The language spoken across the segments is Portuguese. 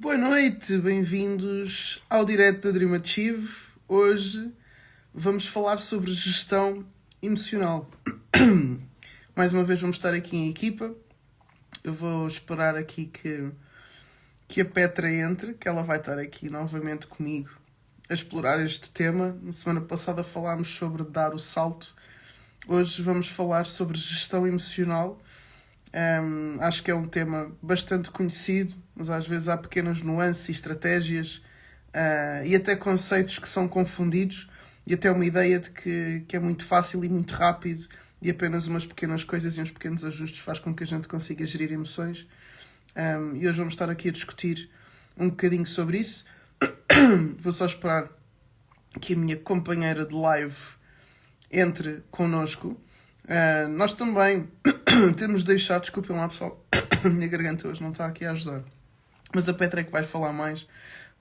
Boa noite, bem-vindos ao direto da Dream Achieve. Hoje vamos falar sobre gestão emocional. Mais uma vez vamos estar aqui em equipa. Eu vou esperar aqui que, que a Petra entre, que ela vai estar aqui novamente comigo a explorar este tema. Na semana passada falámos sobre dar o salto. Hoje vamos falar sobre gestão emocional. Um, acho que é um tema bastante conhecido, mas às vezes há pequenas nuances e estratégias uh, e até conceitos que são confundidos e até uma ideia de que, que é muito fácil e muito rápido e apenas umas pequenas coisas e uns pequenos ajustes faz com que a gente consiga gerir emoções. Um, e hoje vamos estar aqui a discutir um bocadinho sobre isso. Vou só esperar que a minha companheira de live entre connosco. Uh, nós também temos deixado, desculpem lá pessoal, a minha garganta hoje não está aqui a ajudar, mas a Petra é que vai falar mais,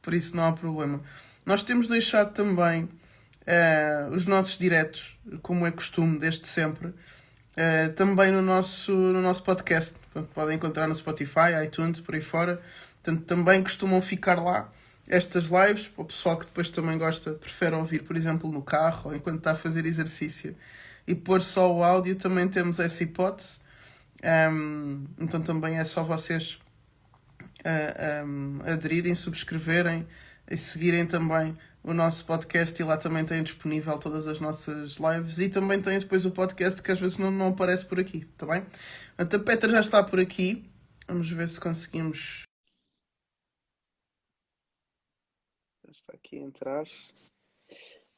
por isso não há problema. Nós temos deixado também uh, os nossos diretos, como é costume desde sempre, uh, também no nosso, no nosso podcast. Podem encontrar no Spotify, iTunes, por aí fora. Portanto, também costumam ficar lá estas lives, para o pessoal que depois também gosta, prefere ouvir, por exemplo, no carro ou enquanto está a fazer exercício e pôr só o áudio, também temos essa hipótese. Um, então também é só vocês uh, um, aderirem, subscreverem e seguirem também o nosso podcast e lá também tem disponível todas as nossas lives e também tem depois o podcast que às vezes não, não aparece por aqui, tá bem? Então a Petra já está por aqui. Vamos ver se conseguimos está aqui a entrar.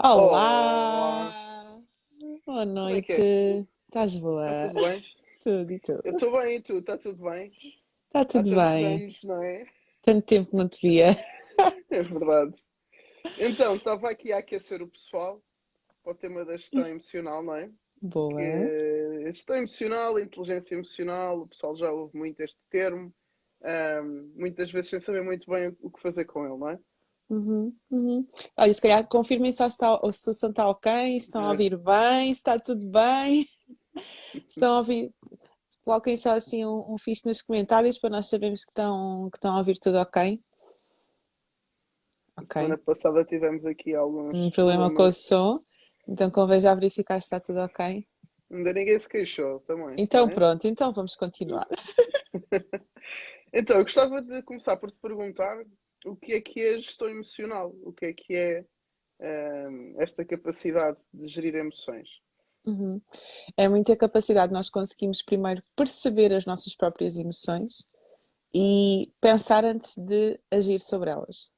Olá! Boa noite. é Estás boa? Está tudo bem? Tudo e tu? Eu estou bem e tu? Está tudo bem? Está tudo Há bem. anos, não é? Tanto tempo não te via. É verdade. Então, estava aqui a aquecer o pessoal para o tema da gestão emocional, não é? Boa. Que é gestão emocional, inteligência emocional, o pessoal já ouve muito este termo, ahm, muitas vezes sem saber muito bem o- que fazer com ele, não é? Uhum, uhum. Olha, se calhar confirmem só se, está, se o som está ok, se estão a É. ouvir bem, se está tudo bem. Se estão a ouvir, coloquem só assim um, um fixe nos comentários para nós sabermos que estão, que estão a ouvir tudo ok. Ok. Semana passada tivemos aqui alguns Um problema com o problemas. som, então convém já verificar se está tudo ok. Ainda ninguém se queixou também. Então não é? pronto, então vamos continuar. Então, eu gostava de começar por te perguntar o que é que é gestão emocional, o que é que é ahm, esta capacidade de gerir emoções. Uhum. É muita capacidade nós conseguimos primeiro perceber as nossas próprias emoções e pensar antes de agir sobre elas.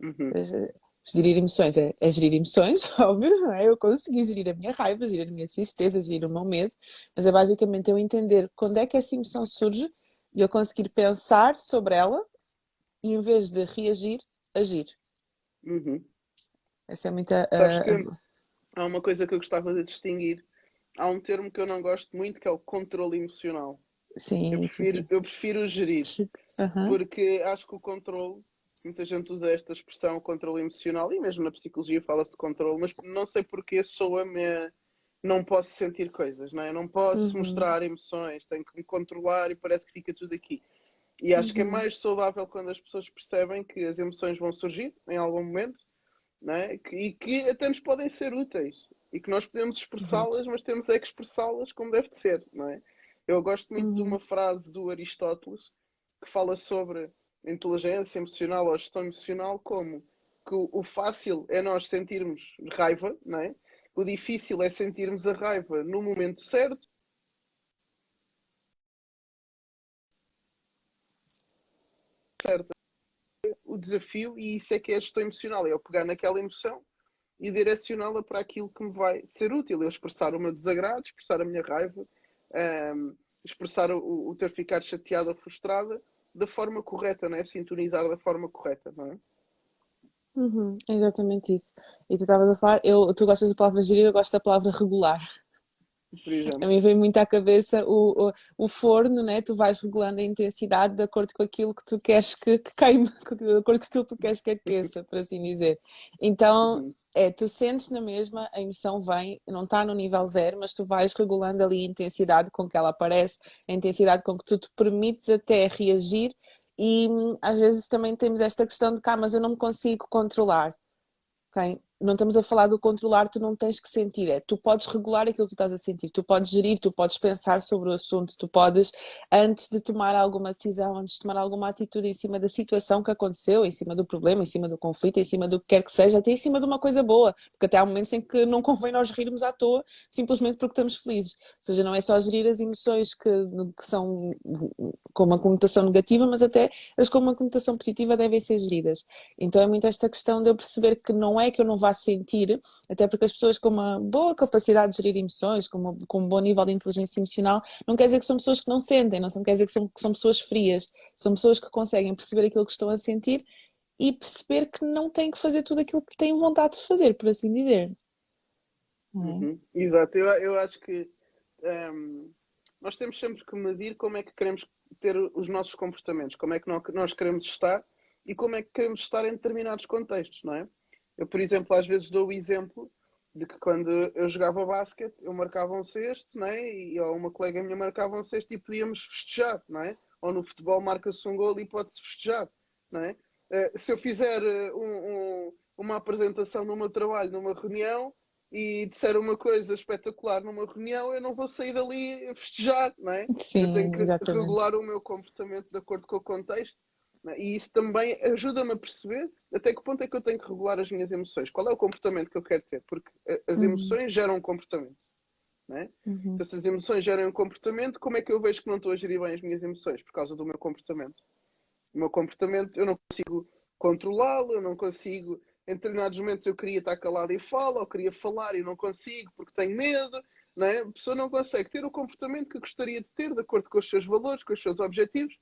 Uhum, eh, Gerir emoções é, é gerir emoções, óbvio, não é? Eu consegui gerir a minha raiva, gerir a minha tristeza, gerir o meu medo, mas é basicamente eu entender quando é que essa emoção surge e eu conseguir pensar sobre ela e em vez de reagir, agir. uhum. Essa é muita. Que há uma coisa que eu gostava de distinguir. Há um termo que eu não gosto muito que é o controle emocional. sim, Eu prefiro, sim. eu prefiro gerir, Aham. porque acho que o controle, muita gente usa esta expressão controle emocional, e mesmo na psicologia fala-se de controle, mas não sei porque soa-me a não posso sentir coisas, não é? Eu não posso Uhum. mostrar emoções, tenho que me controlar e parece que fica tudo aqui. E acho que é Uhum. mais saudável quando as pessoas percebem que as emoções vão surgir em algum momento é? Que- e que até nos podem ser úteis e que nós podemos expressá-las, mas temos é que expressá-las como deve de ser, não é? Eu gosto muito de Uhum. uma frase do Aristóteles que fala sobre inteligência emocional ou gestão emocional como que o o fácil é nós sentirmos raiva, não é? O difícil é sentirmos a raiva no momento certo. Certo. O desafio, e isso é que é a gestão emocional, é eu pegar naquela emoção e direcioná-la para aquilo que me vai ser útil. Eu expressar o meu desagrado, expressar a minha raiva, ahm, expressar o, o ter ficado chateada ou frustrada da forma correta, não é? Sintonizar da forma correta, não é? Uhum, é exatamente isso. E tu estavas a falar, eu, tu gostas da palavra gerir, eu gosto da palavra regular. Por exemplo. A mim vem muito à cabeça o, o, o forno, né? Tu vais regulando a intensidade de acordo com aquilo que tu queres que, que queime, de acordo com aquilo que tu queres que aqueça, por assim dizer. Então, Uhum. é, tu sentes na mesma, a emoção vem, não está no nível zero, mas tu vais regulando ali a intensidade com que ela aparece, a intensidade com que tu te permites até reagir E hum, às vezes também temos esta questão de cá, mas eu não me consigo controlar. Okay? Não estamos a falar do controlar, tu não tens que sentir, é tu podes regular aquilo que tu estás a sentir, tu podes gerir, tu podes pensar sobre o assunto, tu podes, antes de tomar alguma decisão, antes de tomar alguma atitude em cima da situação que aconteceu, em cima do problema, em cima do conflito, em cima do que quer que seja, até em cima de uma coisa boa, porque até há momentos em que não convém nós rirmos à toa, simplesmente porque estamos felizes. Ou seja, não é só gerir as emoções que, que são com uma conotação negativa, mas até as com uma conotação positiva devem ser geridas. Então é muito esta questão de eu perceber que não é que eu não vá sentir, até porque as pessoas com uma boa capacidade de gerir emoções, com, uma, com um bom nível de inteligência emocional, não quer dizer que são pessoas que não sentem, não quer dizer que são, que são pessoas frias, são pessoas que conseguem perceber aquilo que estão a sentir e perceber que não têm que fazer tudo aquilo que têm vontade de fazer, por assim dizer. É? Uhum. Exato, eu, eu acho que um, ehm, nós temos sempre que medir como é que queremos ter os nossos comportamentos, como é que nós queremos estar e como é que queremos estar em determinados contextos, não é? Eu, por exemplo, às vezes dou o exemplo de que quando eu jogava basquete, eu marcava um cesto, não é? E ou uma colega minha marcava um cesto e podíamos festejar, não é? Ou no futebol marca-se um gol e pode-se festejar, não é? Uh, se eu fizer uh, um, um, uma apresentação no meu trabalho, numa reunião, e disser uma coisa espetacular numa reunião, eu não vou sair dali a festejar, não é? Sim, eu tenho que exatamente. regular o meu comportamento de acordo com o contexto né? E isso também ajuda-me a perceber até que ponto é que eu tenho que regular as minhas emoções. Qual é o comportamento que eu quero ter? Porque eh, as uhum. emoções geram um comportamento. Né? Uhum. Então, se as emoções geram um comportamento, como é que eu vejo que não estou a gerir bem as minhas emoções? Por causa do meu comportamento. O meu comportamento, eu não consigo controlá-lo, eu não consigo. Em determinados momentos eu queria estar calado e falo, ou queria falar e não consigo porque tenho medo. Não é? A pessoa não consegue ter o comportamento que gostaria de ter, de acordo com os seus valores, com os seus objetivos,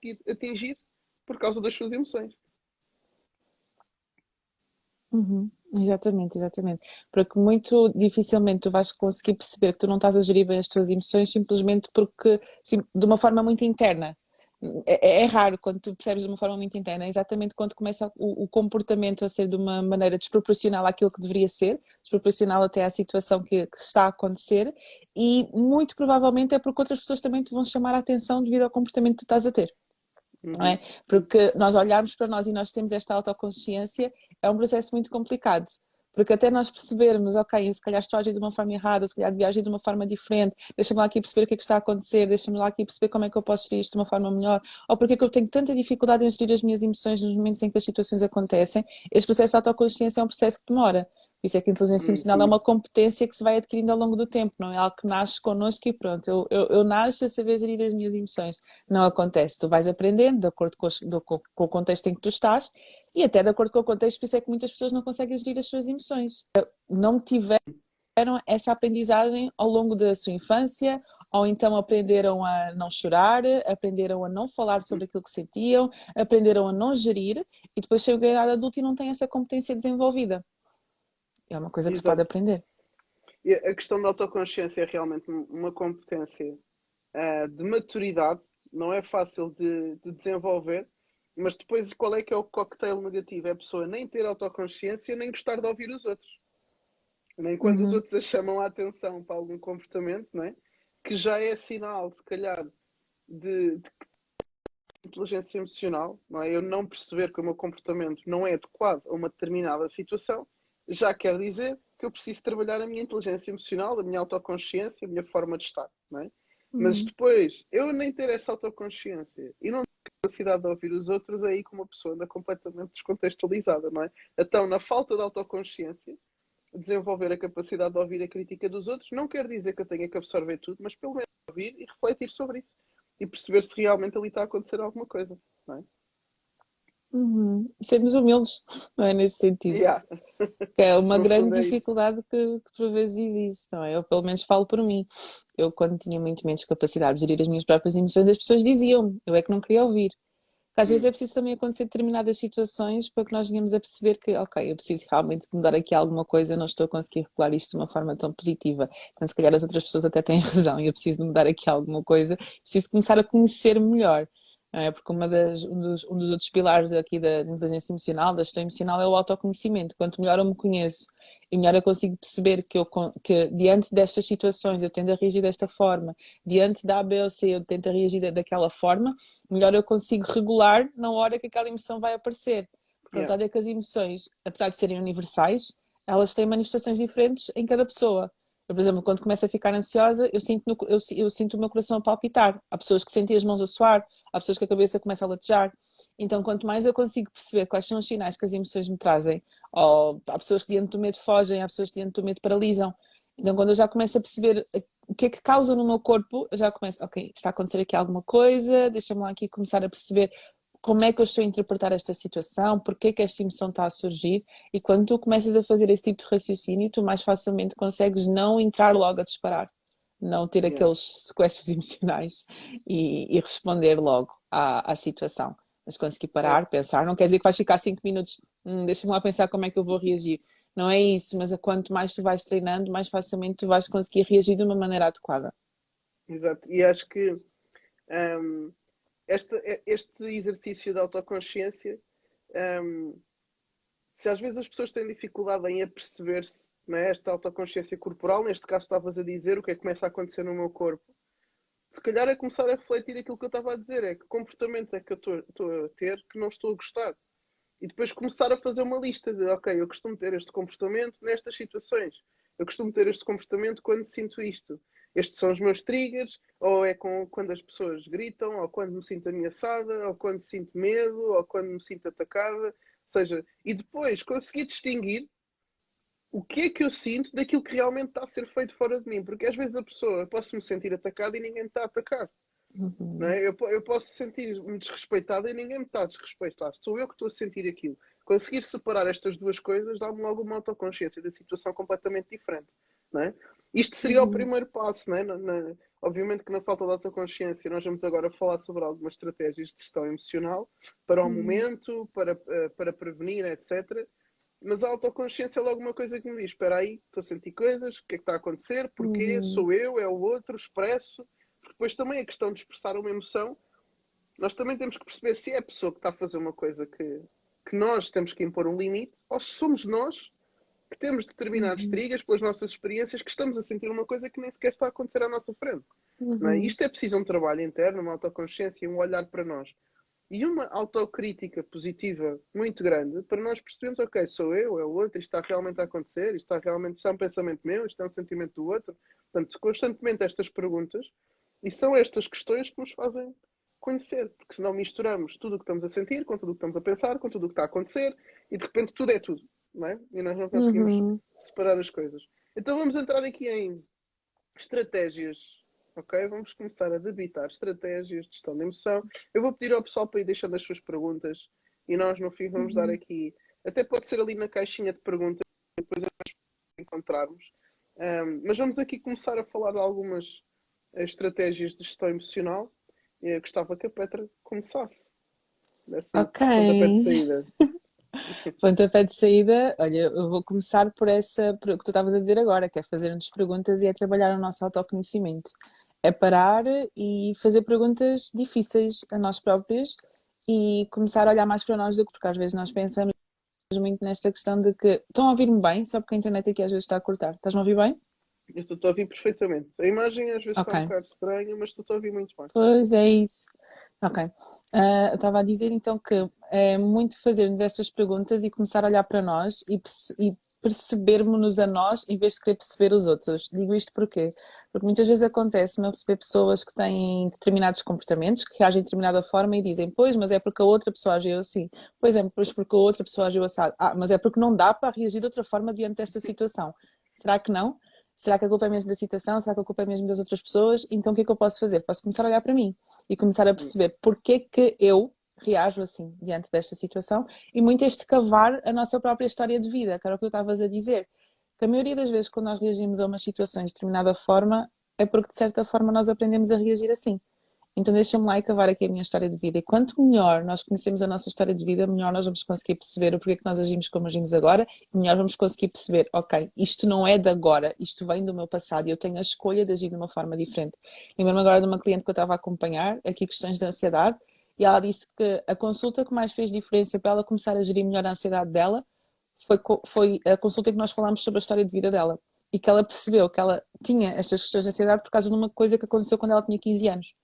conseguir atingir por causa das suas emoções. Uhum, exatamente, exatamente. Porque muito dificilmente tu vais conseguir perceber que tu não estás a gerir bem as tuas emoções simplesmente porque, sim, de uma forma muito interna. É, é, é, raro quando tu percebes de uma forma muito interna, é exatamente quando começa o, o, comportamento a ser de uma maneira desproporcional àquilo que deveria ser, desproporcional até à situação que, que, está a acontecer, e muito provavelmente é porque outras pessoas também te vão chamar a atenção devido ao comportamento que tu estás a ter. Não é? Uhum. Porque nós olharmos para nós e nós temos esta autoconsciência é um processo muito complicado. Porque até nós percebermos, ok, se calhar estou a agir de uma forma errada, se calhar devia agir de uma forma diferente, deixa-me lá aqui perceber o que é que está a acontecer, deixa-me lá aqui perceber como é que eu posso gerir isto de uma forma melhor, ou porque é que eu tenho tanta dificuldade em gerir as minhas emoções nos momentos em que as situações acontecem. Este processo de autoconsciência é um processo que demora. Isso é que a inteligência emocional é uma competência que se vai adquirindo ao longo do tempo, não é algo que nasce connosco e pronto, eu, eu, eu nasço a saber gerir as minhas emoções. Não acontece, tu vais aprendendo de acordo com, os, do, com, o contexto em que tu estás e até de acordo com o contexto, por isso é que muitas pessoas não conseguem gerir as suas emoções. Não tiveram essa aprendizagem ao longo da sua infância ou então aprenderam a não chorar, aprenderam a não falar sobre aquilo que sentiam, aprenderam a não gerir e depois chegam a idade adulta e não têm essa competência desenvolvida. É uma coisa que Exato. se pode aprender. E a questão da autoconsciência é realmente uma competência uh, de maturidade, não é fácil de, de, desenvolver, mas depois qual é que é o cocktail negativo? É a pessoa nem ter autoconsciência, nem gostar de ouvir os outros. Nem quando uhum. os outros a chamam a atenção para algum comportamento, não é? que já é sinal, se calhar, de, de inteligência emocional, não é? Eu não perceber que o meu comportamento não é adequado a uma determinada situação já quer dizer que eu preciso trabalhar a minha inteligência emocional, a minha autoconsciência, a minha forma de estar, não é? Uhum. Mas depois, eu nem ter essa autoconsciência e não ter capacidade de ouvir os outros, aí como uma pessoa anda completamente descontextualizada, não é? Então, na falta de autoconsciência, desenvolver a capacidade de ouvir a crítica dos outros não quer dizer que eu tenha que absorver tudo, mas pelo menos ouvir e refletir sobre isso e perceber se realmente ali está a acontecer alguma coisa, não é? Uhum. Sermos humildes, não é? Nesse sentido. Yeah. Que é uma grande é dificuldade que, que por vezes existe, não é? Eu pelo menos falo por mim. Eu, quando tinha muito menos capacidade de gerir as minhas próprias emoções, as pessoas diziam eu é que não queria ouvir. Porque às vezes é preciso também acontecer determinadas situações para que nós venhamos a perceber que, ok, eu preciso realmente mudar aqui alguma coisa, não estou a conseguir regular isto de uma forma tão positiva. Então, se calhar as outras pessoas até têm razão e eu preciso mudar aqui alguma coisa, preciso começar a conhecer melhor É? Porque uma das, um, dos, um dos outros pilares aqui da inteligência emocional, da gestão emocional, é o autoconhecimento. Quanto melhor eu me conheço e melhor eu consigo perceber que, eu, que diante destas situações eu tendo a reagir desta forma, diante da A, B ou C eu tento a reagir daquela forma, melhor eu consigo regular na hora que aquela emoção vai aparecer. Porque yeah. a verdade é que as emoções, apesar de serem universais, elas têm manifestações diferentes em cada pessoa. Eu, por exemplo, quando começo a ficar ansiosa, eu sinto, no, eu, eu, sinto o meu coração a palpitar. Há pessoas que sentem as mãos a suar, há pessoas que a cabeça começa a latejar. Então, quanto mais eu consigo perceber quais são os sinais que as emoções me trazem, ou há pessoas que diante do medo fogem, há pessoas que diante do medo paralisam. Então, quando eu já começo a perceber o que é que causa no meu corpo, eu já começo, ok, está a acontecer aqui alguma coisa, deixa-me lá aqui começar a perceber como é que eu estou a interpretar esta situação, porque é que esta emoção está a surgir, e quando tu começas a fazer esse tipo de raciocínio, tu mais facilmente consegues não entrar logo a disparar, não ter aqueles sequestros emocionais e, e responder logo à, à, situação. Mas conseguir parar, pensar, não quer dizer que vais ficar 5 minutos, hum, deixa-me lá pensar como é que eu vou reagir. Não é isso, mas a quanto mais tu vais treinando, mais facilmente tu vais conseguir reagir de uma maneira adequada. Exato, e acho que um este, este exercício de autoconsciência, um, se às vezes as pessoas têm dificuldade em aperceber-se, é? esta autoconsciência corporal, neste caso estavas a dizer o que é que começa a acontecer no meu corpo, se calhar é começar a refletir aquilo que eu estava a dizer, é que comportamentos é que eu estou a ter que não estou a gostar. E depois começar a fazer uma lista de, ok, eu costumo ter este comportamento nestas situações. Eu costumo ter este comportamento quando sinto isto estes são os meus triggers, ou é com, quando as pessoas gritam, ou quando me sinto ameaçada, ou quando sinto medo, ou quando me sinto atacada. Ou seja, e depois conseguir distinguir o que é que eu sinto daquilo que realmente está a ser feito fora de mim. Porque às vezes a pessoa, posso me sentir atacada e ninguém me está a atacar. Uhum. Não é? eu, eu posso sentir-me desrespeitada e ninguém me está a desrespeitar. Sou eu que estou a sentir aquilo. Conseguir separar estas duas coisas dá-me logo uma autoconsciência da situação completamente diferente. Não é? Isto seria uhum. o primeiro passo, né? Na, na, obviamente que na falta de autoconsciência nós vamos agora falar sobre algumas estratégias de gestão emocional para o uhum. momento, para, eh, para prevenir, etc. Mas a autoconsciência é logo uma coisa que me diz: espera aí, estou a sentir coisas, o que é que está a acontecer, porquê, uhum. sou eu, é o outro, expresso. Depois também a questão de expressar uma emoção, nós também temos que perceber se é a pessoa que está a fazer uma coisa que, que nós temos que impor um limite, ou se somos nós que temos determinados uhum. triggers pelas nossas experiências que estamos a sentir uma coisa que nem sequer está a acontecer à nossa frente. É? Uhum. É? Isto é preciso um trabalho interno, uma autoconsciência, um olhar para nós. E uma autocrítica positiva muito grande para nós percebermos, ok, sou eu, é o outro, isto está realmente a acontecer, isto está realmente, isto é um pensamento meu, isto é um sentimento do outro. Portanto, constantemente estas perguntas, e são estas questões que nos fazem conhecer, porque senão misturamos tudo o que estamos a sentir com tudo o que estamos a pensar, com tudo o que está a acontecer, e de repente tudo é tudo não é? E nós não conseguimos uhum. separar as coisas. Então vamos entrar aqui em estratégias, ok? Vamos começar a debitar estratégias de gestão de emoção. Eu vou pedir ao pessoal para ir deixando as suas perguntas e nós no fim vamos uhum. dar aqui, até pode ser ali na caixinha de perguntas, depois nós encontrarmos. Um, mas vamos aqui começar a falar de algumas eh, estratégias de gestão emocional. Eu gostava que a Petra começasse. Dessa ok. De saída. Pontapé de saída, olha, eu vou começar por essa, por que tu estavas a dizer agora, que é fazer-nos perguntas e é trabalhar o nosso autoconhecimento. É parar e fazer perguntas difíceis a nós próprios e começar a olhar mais para nós do que porque às vezes nós pensamos muito nesta questão de que estão a ouvir-me bem, só porque a internet aqui às vezes está a cortar. Estás-me a ouvir bem? Eu estou a ouvir perfeitamente. A imagem às vezes okay. está um bocado estranha, mas estou a ouvir muito bem. Pois é isso. Ok. Uh, eu estava a dizer então que é muito fazermos estas perguntas e começar a olhar para nós e, e percebermos-nos a nós em vez de querer perceber os outros. Digo isto porquê? Porque muitas vezes acontece-me receber pessoas que têm determinados comportamentos, que reagem de determinada forma e dizem, pois, mas é porque a outra pessoa agiu assim. Pois é, pois porque a outra pessoa agiu assim. Ah, mas é porque não dá para reagir de outra forma diante desta situação. Será que não? Será que a culpa é mesmo da situação? Será que a culpa é mesmo das outras pessoas? Então o que é que eu posso fazer? Posso começar a olhar para mim e começar a perceber porque que eu reajo assim diante desta situação e muito este cavar a nossa própria história de vida, que era o que eu estavas a dizer. Que a maioria das vezes quando nós reagimos a umas situações de determinada forma é porque de certa forma nós aprendemos a reagir assim. Então deixa-me lá cavar aqui a minha história de vida. E quanto melhor nós conhecemos a nossa história de vida, melhor nós vamos conseguir perceber o porquê que nós agimos como agimos agora, e melhor vamos conseguir perceber, ok, isto não é de agora, isto vem do meu passado e eu tenho a escolha de agir de uma forma diferente. Lembro-me agora de uma cliente que eu estava a acompanhar, aqui questões de ansiedade, e ela disse que a consulta que mais fez diferença para ela começar a gerir melhor a ansiedade dela foi, foi a consulta em que nós falámos sobre a história de vida dela e que ela percebeu que ela tinha estas questões de ansiedade por causa de uma coisa que aconteceu quando ela tinha 15 anos.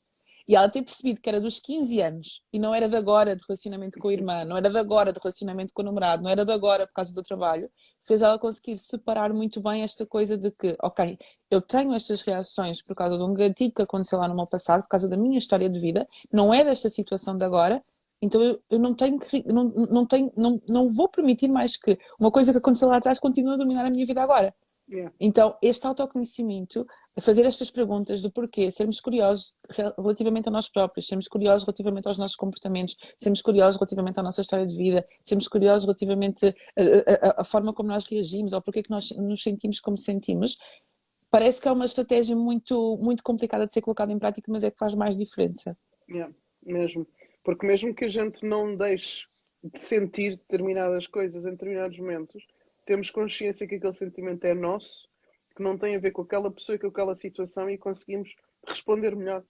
E ela ter percebido que era dos 15 anos e não era de agora de relacionamento com a irmã, não era de agora de relacionamento com o namorado, não era de agora por causa do trabalho, fez ela conseguir separar muito bem esta coisa de que, ok, eu tenho estas reações por causa de um gatilho que aconteceu lá no meu passado, por causa da minha história de vida, não é desta situação de agora, então eu, eu não tenho que, não, não, tenho, não, não vou permitir mais que uma coisa que aconteceu lá atrás continue a dominar a minha vida agora. Yeah. Então, este autoconhecimento, fazer estas perguntas do porquê, sermos curiosos relativamente a nós próprios, sermos curiosos relativamente aos nossos comportamentos, sermos curiosos relativamente à nossa história de vida, sermos curiosos relativamente à forma como nós reagimos ou porquê que nós nos sentimos como sentimos, parece que é uma estratégia muito, muito complicada de ser colocada em prática, mas é que faz mais diferença. Yeah, mesmo. Porque mesmo que a gente não deixe de sentir determinadas coisas em determinados momentos, temos consciência que aquele sentimento é nosso, que não tem a ver com aquela pessoa e com aquela situação e conseguimos responder melhor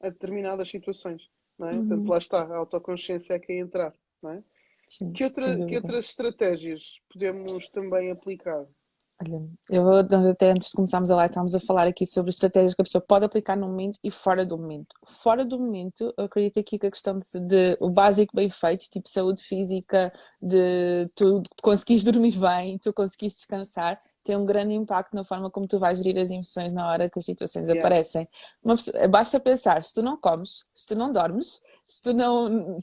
a determinadas situações. Não é? Uhum. Portanto, lá está, a autoconsciência é quem entrar. Não é? Sim, que, outra, que outras estratégias podemos também aplicar? Olha, eu nós até antes de começarmos a live estávamos a falar aqui sobre estratégias que a pessoa pode aplicar no momento e fora do momento. Fora do momento, eu acredito aqui que a questão de, de o básico bem feito, tipo saúde física, de tu conseguires dormir bem, tu conseguires descansar, tem um grande impacto na forma como tu vais gerir as emoções na hora que as situações yeah. aparecem. Pessoa, basta pensar, se tu não comes, se tu não dormes, se tu não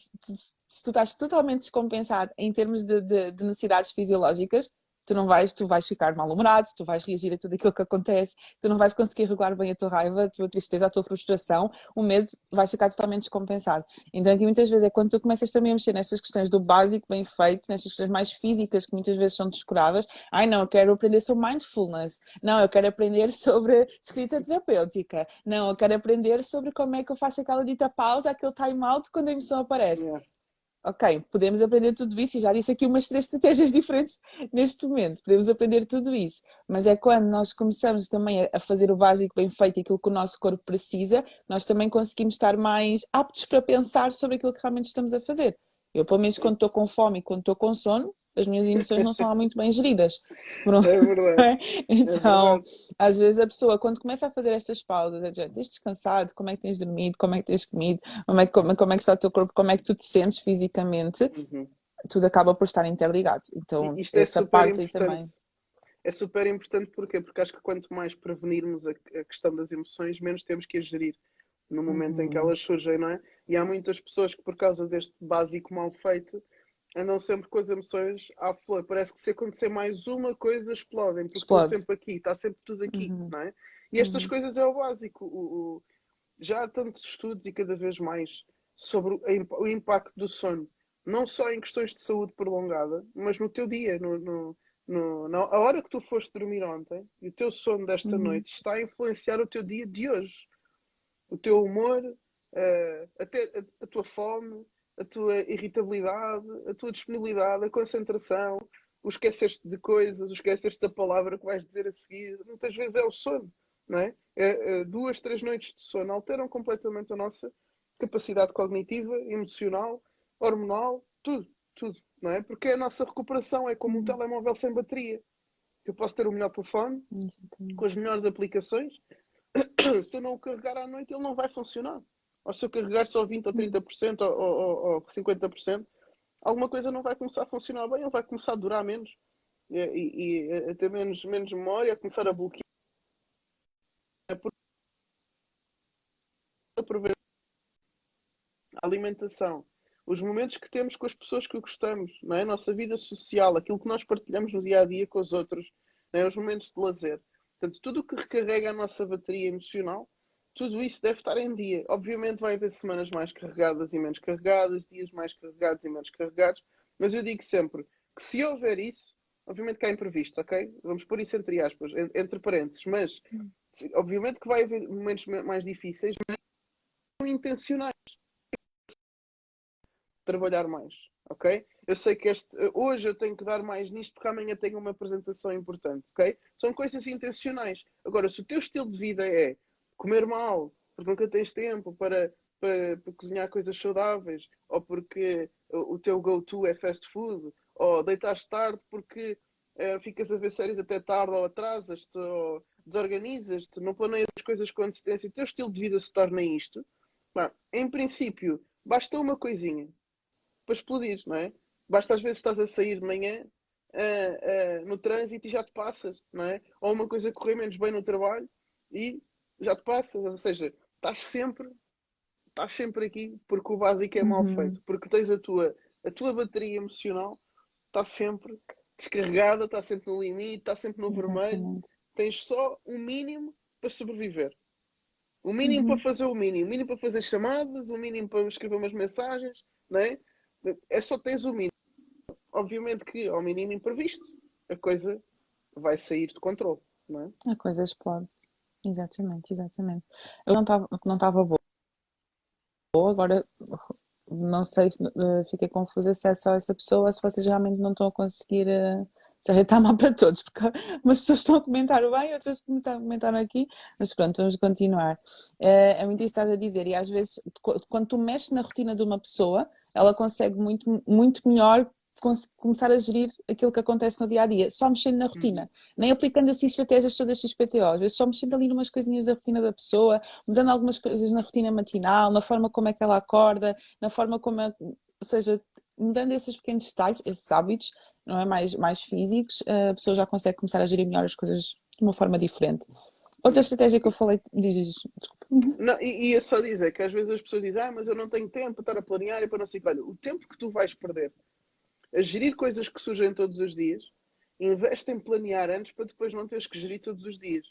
se tu estás totalmente descompensado em termos de, de, de necessidades fisiológicas, tu não vais, tu vais ficar mal-humorado, tu vais reagir a tudo aquilo que acontece, tu não vais conseguir regular bem a tua raiva, a tua tristeza, a tua frustração, o medo vai ficar totalmente descompensado. Então aqui muitas vezes é quando tu começas também a mexer nestas questões do básico bem feito, nestas questões mais físicas que muitas vezes são descuradas, ai não, eu quero aprender sobre mindfulness, não, eu quero aprender sobre escrita terapêutica, não, eu quero aprender sobre como é que eu faço aquela dita pausa, aquele time out quando a emoção aparece. Yeah ok, podemos aprender tudo isso, e já disse aqui umas três estratégias diferentes neste momento, podemos aprender tudo isso, mas é quando nós começamos também a fazer o básico bem feito, aquilo que o nosso corpo precisa, nós também conseguimos estar mais aptos para pensar sobre aquilo que realmente estamos a fazer. Eu, pelo menos, quando estou com fome e quando estou com sono, as minhas emoções não são lá muito bem geridas. Pronto. É verdade. É então, é verdade. às vezes a pessoa, quando começa a fazer estas pausas, é tens descansado, como é que tens dormido, como é que tens comido, como é que, como, como é que está o teu corpo, como é que tu te sentes fisicamente, uhum. tudo acaba por estar interligado. Então, Isto é essa é parte aí também. É super importante porquê? Porque acho que quanto mais prevenirmos a, a questão das emoções, menos temos que a gerir no momento uhum. em que uhum. elas surgem, não é? E há muitas pessoas que, por causa deste básico mal feito, andam sempre com as emoções à flor. Parece que se acontecer mais uma coisa, explodem, porque Explode. estão sempre aqui, está sempre tudo aqui, uhum. não é? E estas uhum. coisas é o básico. O, o, já há tantos estudos e cada vez mais sobre o, o, impacto do sono, não só em questões de saúde prolongada, mas no teu dia, no, no, no na a hora que tu foste dormir ontem e o teu sono desta uhum. noite está a influenciar o teu dia de hoje o teu humor, uh, até a, a, tua fome, a tua irritabilidade, a tua disponibilidade, a concentração, o esqueceste de coisas, o esqueceste da palavra que vais dizer a seguir. Muitas vezes é o sono, não é? é, é duas, três noites de sono alteram completamente a nossa capacidade cognitiva, emocional, hormonal, tudo, tudo, não é? Porque a nossa recuperação é como um telemóvel sem bateria. Eu posso ter o melhor telefone, com as melhores aplicações, se eu não o carregar à noite, ele não vai funcionar. Ou se eu carregar só 20% ou 30% ou, ou, ou 50%, alguma coisa não vai começar a funcionar bem, ele vai começar a durar menos e, e, e a ter menos, menos memória, a começar a bloquear. A alimentação, os momentos que temos com as pessoas que gostamos, não é? a nossa vida social, aquilo que nós partilhamos no dia a dia com os outros, é? os momentos de lazer. Portanto, tudo o que recarrega a nossa bateria emocional, tudo isso deve estar em dia. Obviamente vai haver semanas mais carregadas e menos carregadas, dias mais carregados e menos carregados, mas eu digo sempre que se houver isso, obviamente que há imprevistos, ok? Vamos pôr isso entre aspas, entre parênteses, mas obviamente que vai haver momentos mais difíceis, mas são intencionais. Trabalhar mais, ok? Eu sei que este, hoje eu tenho que dar mais nisto porque amanhã tenho uma apresentação importante, ok? São coisas intencionais. Agora, se o teu estilo de vida é comer mal, porque nunca tens tempo para para, para cozinhar coisas saudáveis, ou porque o teu go-to é fast food, ou deitas tarde porque uh, ficas a ver séries até tarde, ou atrasas-te, ou desorganizas-te, não planeias as coisas com antecedência, o teu estilo de vida se torna isto, em princípio, basta uma coisinha para explodir, não é? Basta às vezes estás a sair de manhã uh, uh, no trânsito e já te passas, não é? Ou uma coisa correr menos bem no trabalho e já te passas, ou seja, estás sempre, estás sempre aqui porque o básico é mal uhum. feito, porque tens a tua, a tua bateria emocional está sempre descarregada, está sempre no limite, está sempre no Exatamente. vermelho, tens só o mínimo para sobreviver. O mínimo uhum. para fazer o mínimo, o mínimo para fazer chamadas, o mínimo para escrever umas mensagens, não é? É só tens o mínimo. Obviamente que ao mínimo imprevisto a coisa vai sair de controle, não é? A coisa explode. Exatamente, exatamente. Eu não estava não boa. Agora não sei, eh, fiquei confusa se é só essa pessoa se vocês realmente não estão a conseguir uh, se está mal para todos, porque umas pessoas estão a comentar bem, outras estão a comentar aqui, mas pronto, vamos continuar. É, é muito isso que estás a dizer, e às vezes, quando tu mexes na rotina de uma pessoa, ela consegue muito, muito melhor começar a gerir aquilo que acontece no dia a dia, só mexendo na rotina, uhum. nem aplicando assim estratégias todas XPTO, às vezes só mexendo ali numas coisinhas da rotina da pessoa, mudando algumas coisas na rotina matinal, na forma como é que ela acorda, na forma como é, ou seja, mudando esses pequenos detalhes, esses hábitos, não é? mais, mais físicos, a pessoa já consegue começar a gerir melhor as coisas de uma forma diferente. Outra estratégia que eu falei, dizes, desculpa. Não, e ia só dizer que às vezes as pessoas dizem, ah, mas eu não tenho tempo para estar a planear e para não sei Olha, o tempo que tu vais perder a gerir coisas que surgem todos os dias, investe em planear antes para depois não teres que gerir todos os dias.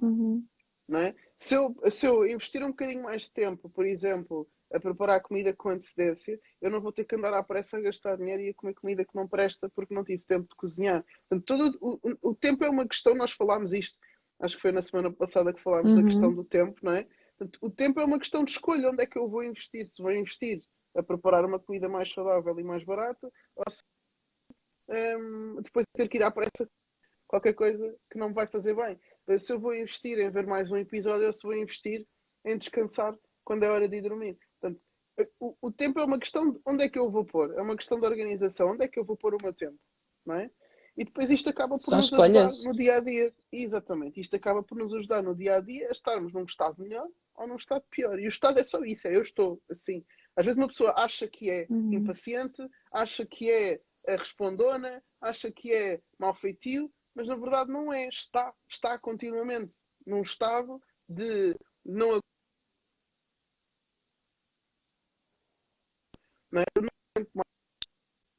Uhum. Não é? se, eu, se eu investir um bocadinho mais de tempo, por exemplo, a preparar comida com antecedência, eu não vou ter que andar à pressa a gastar dinheiro e a comer comida que não presta porque não tive tempo de cozinhar. Portanto, todo o, o tempo é uma questão, nós falámos isto, acho que foi na semana passada que falámos uhum. da questão do tempo, não é? Portanto, o tempo é uma questão de escolha, onde é que eu vou investir? Se vou investir a preparar uma comida mais saudável e mais barata, ou se um, depois ter que ir à pressa qualquer coisa que não me vai fazer bem. Se eu vou investir em ver mais um episódio ou se vou investir em descansar quando é hora de ir dormir. Portanto, o, o, tempo é uma questão de onde é que eu vou pôr, é uma questão de organização, onde é que eu vou pôr o meu tempo, não é? E depois isto acaba por São nos escolhas. ajudar no dia a dia. Exatamente, isto acaba por nos ajudar no dia a dia a estarmos num estado melhor ou num estado pior. E o estado é só isso, é eu estou assim. Às vezes uma pessoa acha que é uhum. impaciente, acha que é respondona, acha que é mal feitio, mas na verdade não é. Está, está continuamente num estado de não Não é?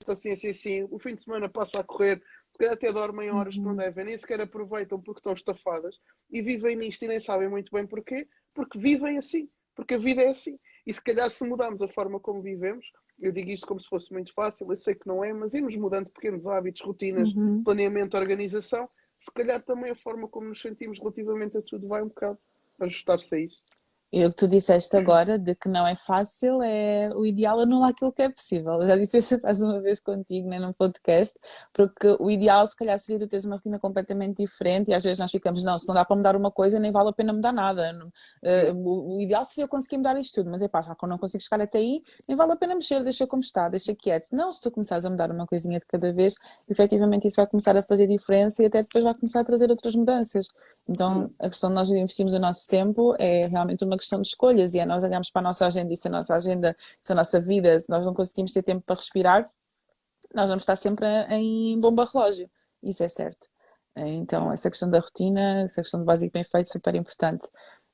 assim, assim, assim, o fim de semana passa a correr, porque até dormem horas que não uhum. devem, nem sequer aproveitam porque estão estafadas e vivem nisto e nem sabem muito bem porquê, porque vivem assim, porque a vida é assim. E se calhar se mudarmos a forma como vivemos, eu digo isto como se fosse muito fácil, eu sei que não é, mas irmos mudando pequenos hábitos, rotinas, uhum. planeamento, organização, se calhar também a forma como nos sentimos relativamente a tudo vai um bocado ajustar-se a isso. E o que tu disseste agora, de que não é fácil, é o ideal anular aquilo que é possível. Eu já disse isso mais uma vez contigo, né, num podcast, porque o ideal, se calhar, seria tu teres uma rotina completamente diferente e às vezes nós ficamos, não, se não dá para mudar uma coisa, nem vale a pena mudar nada. Uh, o, o, ideal seria eu conseguir mudar isto tudo, mas é pá, já que eu não consigo chegar até aí, nem vale a pena mexer, deixa como está, deixa quieto. Não, se tu começares a mudar uma coisinha de cada vez, efetivamente isso vai começar a fazer diferença e até depois vai começar a trazer outras mudanças. Então, a questão de nós investirmos o nosso tempo é realmente uma questão de escolhas e é nós olharmos para a nossa agenda e se a nossa agenda, se a nossa vida, se nós não conseguimos ter tempo para respirar, nós vamos estar sempre em bomba relógio. Isso é certo. Então, essa questão da rotina, essa questão do básico bem feito, super importante.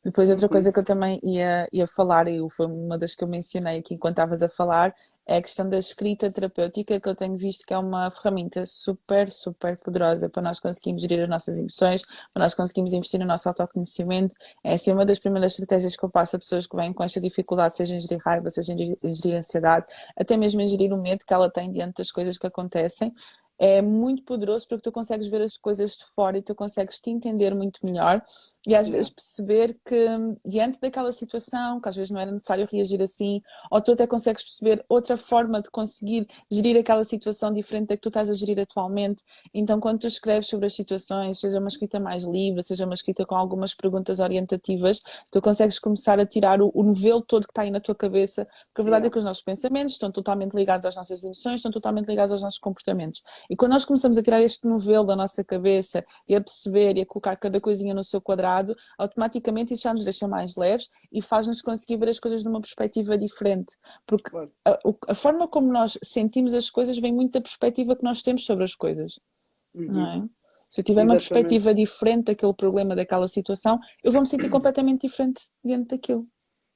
Depois, outra coisa que eu também ia, ia falar, e foi uma das que eu mencionei aqui enquanto estavas a falar, é a questão da escrita terapêutica, que eu tenho visto que é uma ferramenta super, super poderosa para nós conseguirmos gerir as nossas emoções, para nós conseguirmos investir no nosso autoconhecimento. É assim uma das primeiras estratégias que eu passo a pessoas que vêm com esta dificuldade, seja em gerir raiva, seja em gerir ansiedade, até mesmo em gerir o medo que ela tem diante das coisas que acontecem é muito poderoso porque tu consegues ver as coisas de fora e tu consegues te entender muito melhor e às vezes perceber que diante daquela situação, que às vezes não era necessário reagir assim, ou tu até consegues perceber outra forma de conseguir gerir aquela situação diferente da que tu estás a gerir atualmente. Então, quando tu escreves sobre as situações, seja uma escrita mais livre, seja uma escrita com algumas perguntas orientativas, tu consegues começar a tirar o, o novelo todo que está aí na tua cabeça, porque a verdade yeah. é que os nossos pensamentos estão totalmente ligados às nossas emoções, estão totalmente ligados aos nossos comportamentos. E quando nós começamos a tirar este novelo da nossa cabeça e a perceber e a colocar cada coisinha no seu quadrado, automaticamente isso já nos deixa mais leves e faz-nos conseguir ver as coisas de uma perspectiva diferente. Porque a, a, forma como nós sentimos as coisas vem muito da perspectiva que nós temos sobre as coisas. Uhum. Não é? Se eu tiver Exatamente. uma perspectiva diferente daquele problema, daquela situação, eu vou me sentir completamente diferente diante daquilo.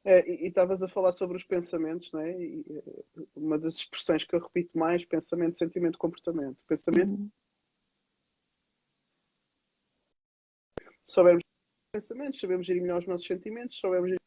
É, e estavas a falar sobre os pensamentos, não é? E, uma das expressões que eu repito mais, pensamento, sentimento, comportamento. Pensamento. Uhum. Soubermos pensamentos, sabemos gerir melhor os nossos sentimentos, sabemos gerir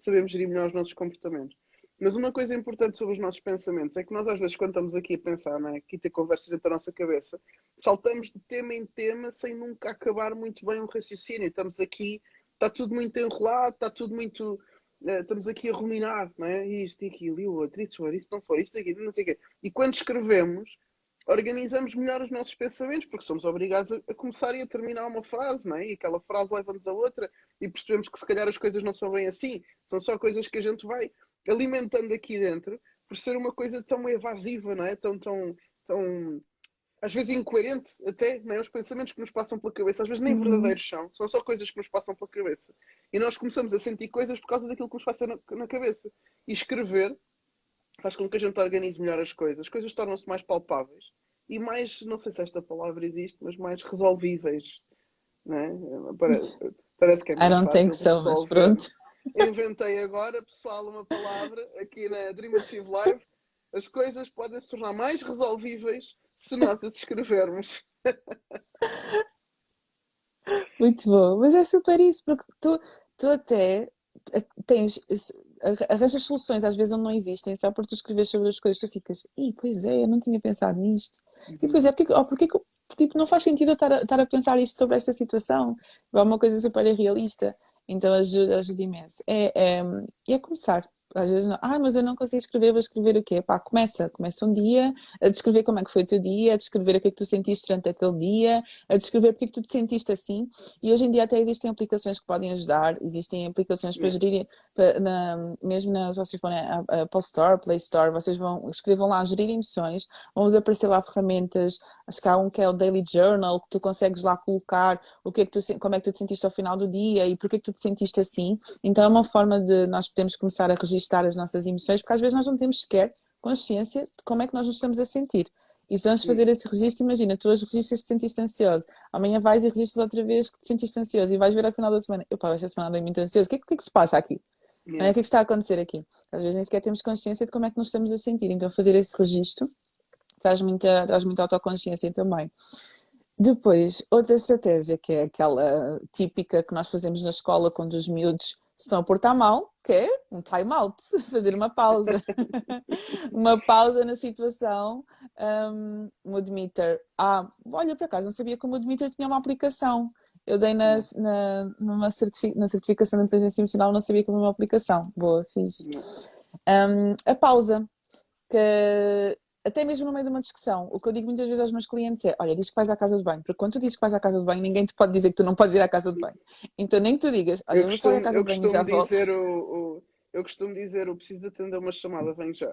sabemos gerir melhor os nossos comportamentos. Mas uma coisa importante sobre os nossos pensamentos é que nós às vezes quando estamos aqui a pensar, não é? aqui ter conversas dentro da nossa cabeça, saltamos de tema em tema sem nunca acabar muito bem um raciocínio. Estamos aqui, está tudo muito enrolado, está tudo muito. Uh, estamos aqui a ruminar, não é? Isto e aquilo, e o outro, isso não for, isso daqui, não sei o quê. E quando escrevemos, organizamos melhor os nossos pensamentos, porque somos obrigados a, a começar e a terminar uma frase, não é? E aquela frase leva-nos a outra, e percebemos que se calhar as coisas não são bem assim, são só coisas que a gente vai alimentando aqui dentro por ser uma coisa tão evasiva, não é? Tão, tão, tão às vezes incoerente até, não é? Os pensamentos que nos passam pela cabeça, às vezes nem uhum. verdadeiros são, são só coisas que nos passam pela cabeça. E nós começamos a sentir coisas por causa daquilo que nos passa na, na cabeça. E escrever faz com que a gente organize melhor as coisas. As coisas tornam-se mais palpáveis e mais, não sei se esta palavra existe, mas mais resolvíveis. Não é? parece, parece que é mais I don't think so, mas pronto. Inventei agora, pessoal, uma palavra aqui na Dream Achieve Live. As coisas podem se tornar mais resolvíveis se nós as escrevermos. Muito bom, mas é super isso, porque tu, tu até tens arranjas soluções às vezes onde não existem, só porque tu escreves sobre as coisas, tu ficas, e pois é, eu não tinha pensado nisto. E pois é, porque, oh, porque tipo, não faz sentido estar a, estar a pensar isto sobre esta situação? É uma coisa super realista. Então ajuda, ajuda imenso. É, é, é começar às vezes não, ah, mas eu não consigo escrever, vou escrever o quê? Pá, começa, começa um dia a descrever como é que foi o teu dia, a descrever o que é que tu sentiste durante aquele dia, a descrever porque é que tu te sentiste assim. E hoje em dia até existem aplicações que podem ajudar, existem aplicações para gerir, na, mesmo na vocês forem a Apple Store, Play Store, vocês vão, escrevam lá gerir emoções, vão-vos aparecer lá ferramentas, acho que há um que é o Daily Journal, que tu consegues lá colocar o que é que tu, como é que tu te sentiste ao final do dia e porque é que tu te sentiste assim. Então é uma forma de nós podemos começar a registar as nossas emoções, porque às vezes nós não temos sequer consciência de como é que nós nos estamos a sentir. E se vamos fazer esse registro, imagina, tu hoje registras te sentiste ansioso, amanhã vais e registras outra vez que te sentiste ansioso e vais ver ao final da semana, eu pá, esta semana andei muito ansioso, o que é, que, é que se passa aqui? Yeah. O que é que está a acontecer aqui? Às vezes nem sequer temos consciência de como é que nos estamos a sentir, então fazer esse registro traz muita, traz muita autoconsciência também. Depois, outra estratégia que é aquela típica que nós fazemos na escola quando os miúdos se estão a portar mal, que é um time out, fazer uma pausa. uma pausa na situação. Um, o Admitter, ah, olha, por acaso não sabia que o Admitter tinha uma aplicação. Eu dei na, na, numa certific, na certificação de inteligência emocional, não sabia que tinha uma aplicação. Boa, fiz. Um, a pausa, que até mesmo no meio de uma discussão, o que eu digo muitas vezes aos meus clientes é: olha, diz que vais à casa de banho, porque quando tu dizes que vais à casa de banho, ninguém te pode dizer que tu não podes ir à casa de banho. Então nem que tu digas, olha, eu, costumo, vou sair à casa de banho e já volto. O, o, eu costumo dizer: eu preciso de atender uma chamada, venho já.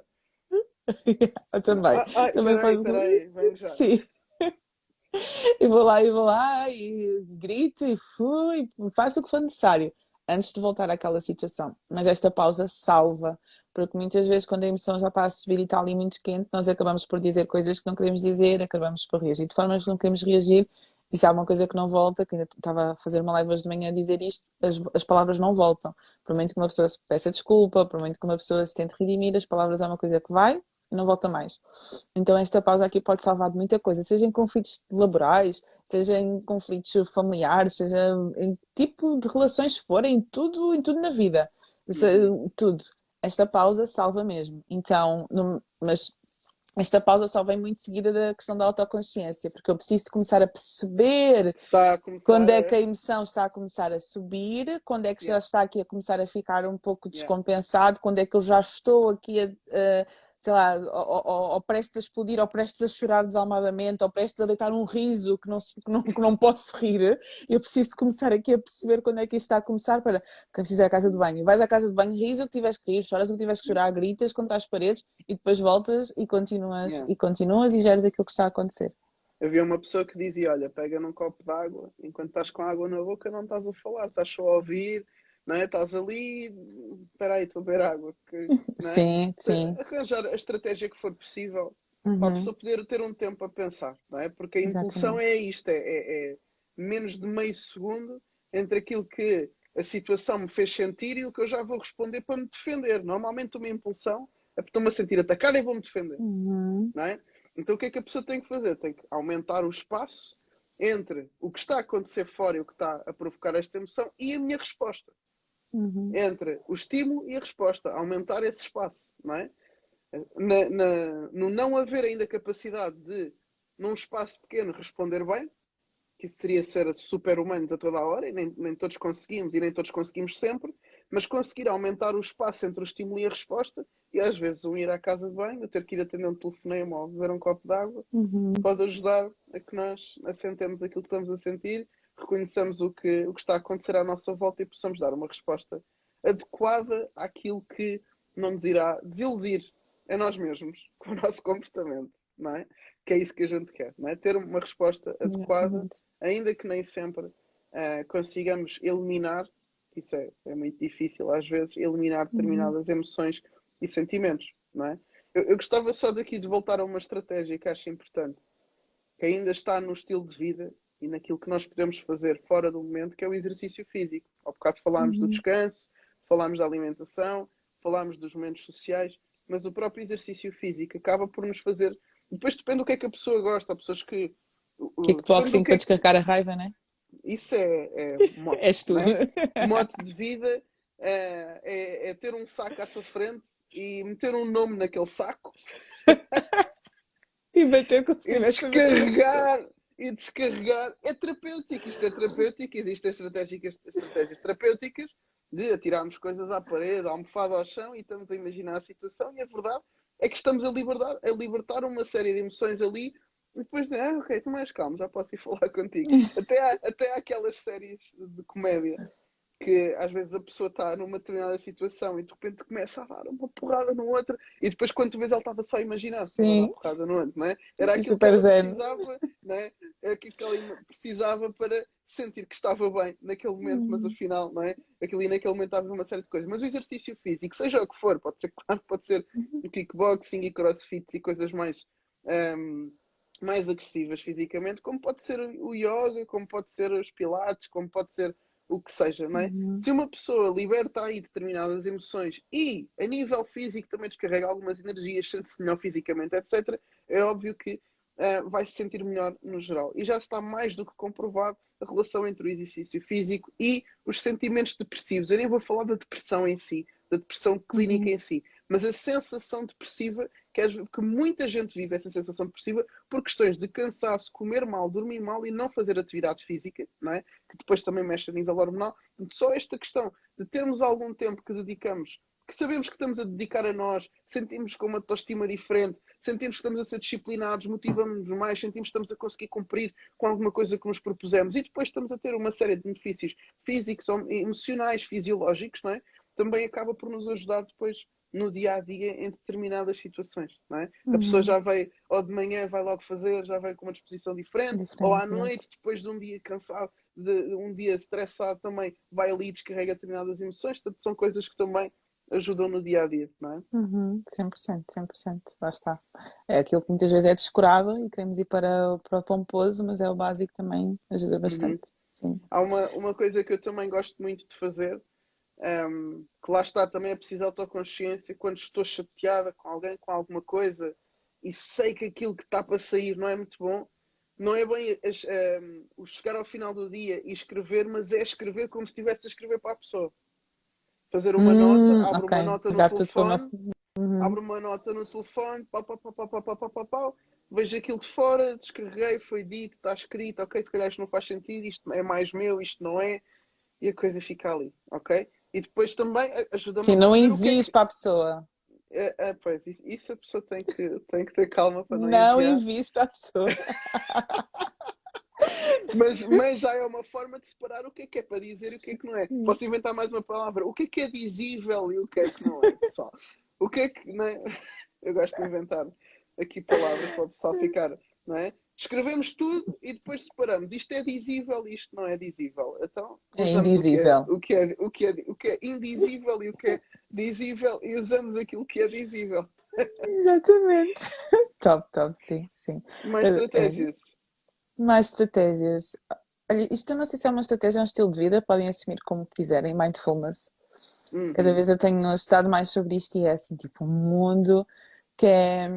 eu também. Ah, ai, também peraí, posso... peraí, venho já. Sim. E vou lá, e vou lá, e grito, e fui, faço o que for necessário antes de voltar àquela situação. Mas esta pausa salva porque muitas vezes quando a emoção já está a subir e está ali muito quente, nós acabamos por dizer coisas que não queremos dizer, acabamos por reagir de formas que não queremos reagir, e se há uma coisa que não volta, que ainda estava a fazer uma live hoje de manhã a dizer isto, as, as palavras não voltam. Por muito que uma pessoa se peça desculpa, por muito que uma pessoa se tente redimir, as palavras é uma coisa que vai não volta mais. Então esta pausa aqui pode salvar de muita coisa, seja em conflitos laborais, seja em conflitos familiares, seja em tipo de relações que forem, em tudo, em tudo na vida. Tudo esta pausa salva mesmo. Então, mas esta pausa só vem muito seguida da questão da autoconsciência, porque eu preciso de começar a perceber a começar quando é a- que a emoção está a começar a subir, quando é que já Yeah. está aqui a começar a ficar um pouco Yeah. descompensado, quando é que eu já estou aqui a, a, sei lá, ou, ou, ou prestes a explodir, ou prestes a chorar desalmadamente, ou prestes a deitar um riso que não, que não, que não posso rir. Eu preciso de começar aqui a perceber quando é que isto está a começar para que preciso ir à casa de banho. Vais à casa de banho, ris o que tiveres que rir, choras o que tiveres que chorar, gritas contra as paredes e depois voltas e continuas Yeah. e continuas e geres aquilo que está a acontecer. Havia uma pessoa que dizia: Olha, pega num copo de água, enquanto estás com água na boca, não estás a falar, estás só a ouvir, não é? Estás ali, espera aí, estou a beber água. que- é? Sim, sim. Arranjar a estratégia que for possível Uhum. para a pessoa poder ter um tempo a pensar, não é? Porque a impulsão Exatamente. é isto: é, é- é menos de meio segundo entre aquilo que a situação me fez sentir e o que eu já vou responder para me defender. Normalmente, uma impulsão é porque estou-me a sentir atacada e vou-me defender Uhum. não é? Então o que é que a pessoa tem que fazer? Tem que aumentar o espaço entre o que está a acontecer fora e o que está a provocar esta emoção e a minha resposta. Uhum. Entre o estímulo e a resposta. Aumentar esse espaço, não é? Na- na- no não haver ainda capacidade de, num espaço pequeno, responder bem, que isso seria ser super-humanos a toda a hora, e nem, nem todos conseguimos, e nem todos conseguimos sempre, mas conseguir aumentar o espaço entre o estímulo e a resposta, e às vezes um ir à casa de banho, ter que ir atender um telefonema ou beber um copo de água, Uhum. pode ajudar a que nós assentemos aquilo que estamos a sentir, reconheçamos o que, o que está a acontecer à nossa volta e possamos dar uma resposta adequada àquilo que não nos irá desiludir a nós mesmos com o nosso comportamento, não é? Que é isso que a gente quer, não é? Ter uma resposta adequada, ainda que nem sempre ah, consigamos eliminar, isso é, é muito difícil às vezes, eliminar determinadas emoções e sentimentos, não é? Eu, eu gostava só daqui de voltar a uma estratégia que acho importante, que ainda está no estilo de vida e naquilo que nós podemos fazer fora do momento, que é o exercício físico. Há bocado falámos do descanso, falámos da alimentação, falámos dos momentos sociais, mas o próprio exercício físico acaba por nos fazer. Depois depende do que é que a pessoa gosta. Há pessoas que. Kickboxing que para é que- descarregar a raiva, né? Isso é, é mote, És tu. não é? mote de vida é, é- é ter um saco à tua frente e meter um nome naquele saco E bater como se tivesse descarregar e descarregar é terapêutico. Isto é terapêutico, existem estratégias, estratégias terapêuticas de atirarmos coisas à parede, a almofada ao chão e estamos a imaginar a situação e a verdade é que estamos a libertar, a libertar uma série de emoções ali e depois dizer, ah, ok, tu mais calmo, já posso ir falar contigo. Até há, até há aquelas séries de comédia que às vezes a pessoa está numa determinada situação e de repente começa a dar uma porrada no outro e depois quando tu vês ela estava só a imaginar Sim. uma porrada no outro, não é? Era E aquilo que super ela zen. precisava, não é? Era aquilo que ela precisava para sentir que estava bem naquele momento, mas afinal, não é? Aquilo ali naquele momento estava uma série de coisas. Mas o exercício físico, seja o que for, pode ser, claro, pode ser o kickboxing e crossfit e coisas mais ahm, mais agressivas fisicamente, como pode ser o yoga, como pode ser os pilates, como pode ser o que seja, não é? Se uma pessoa liberta aí determinadas emoções e a nível físico também descarrega algumas energias, sente-se melhor fisicamente, etc., é óbvio que ah, vai se sentir melhor no geral. E já está mais do que comprovado a relação entre o exercício físico e os sentimentos depressivos. Eu nem vou falar da depressão em si, da depressão clínica em si, mas a sensação depressiva, que, vezes- que muita gente vive essa sensação depressiva por questões de cansaço, comer mal, dormir mal e não fazer atividade física, não é? que depois também mexe a nível hormonal. Só esta questão de termos algum tempo que dedicamos, que sabemos que estamos a dedicar a nós, sentimos com uma autoestima diferente, sentimos que estamos a ser disciplinados, motivamos-nos mais, sentimos que estamos a conseguir cumprir com alguma coisa que nos propusemos e depois estamos a ter uma série de benefícios físicos, emocionais, fisiológicos, não é? também acaba por nos ajudar depois no dia a dia em determinadas situações, não é? A pessoa já vai, ou de manhã vai logo fazer, já vai com uma disposição diferente, Diferente, ou à noite, depois de um dia cansado, de um dia estressado também, vai ali e descarrega determinadas emoções, portanto são coisas que também ajudam no dia a dia, não é? Uhum, 100%, 100%, lá está. É aquilo que muitas vezes é descurado e queremos ir para, o- para o pomposo, mas é o básico também, ajuda bastante. Sim. Há uma, uma coisa que eu também gosto muito de fazer, ehm, que lá está também é preciso autoconsciência, quando estou chateada com alguém, com alguma coisa, e sei que aquilo que está para sair não é muito bom, não é bem o chegar ao final do dia e escrever, mas é escrever como se estivesse a escrever para a pessoa. Fazer uma Hum, nota, abre ok. uma nota no uma- telefone, Uhum. abro uma nota no telefone, pau, pau, pau, pau, pau, pau, pau, pau, pau, vejo aquilo de fora, descarreguei, foi dito, está escrito, ok, se calhar isto não faz sentido, isto é mais meu, isto não é, e a coisa fica ali, ok? E depois também ajuda-me Sim, a não é envies que- para a pessoa. É, é, pois, isso, a pessoa tem que, tem que ter calma para não, Não enviar. envies para a pessoa. Mas, mas já é uma forma de separar o que é que é para dizer e o que é que não é. Sim. Posso inventar mais uma palavra. O que é que é dizível e o que é que não é, pessoal? O que é que. Não é? Eu gosto de inventar aqui palavras para o pessoal ficar. Não é? Escrevemos tudo e depois separamos. Isto é dizível e isto não é dizível. Então, É indizível. O que é, o, que é, o, que é, o que é indizível e o que é dizível e usamos aquilo que é dizível. Exatamente. Top, top, sim, sim. Mais É, estratégias. Mais estratégias. Olha, isto eu não sei se é uma estratégia ou um estilo de vida, podem assumir como quiserem, mindfulness. Uhum. Cada vez eu tenho estudado mais sobre isto e é assim, tipo, um mundo que é.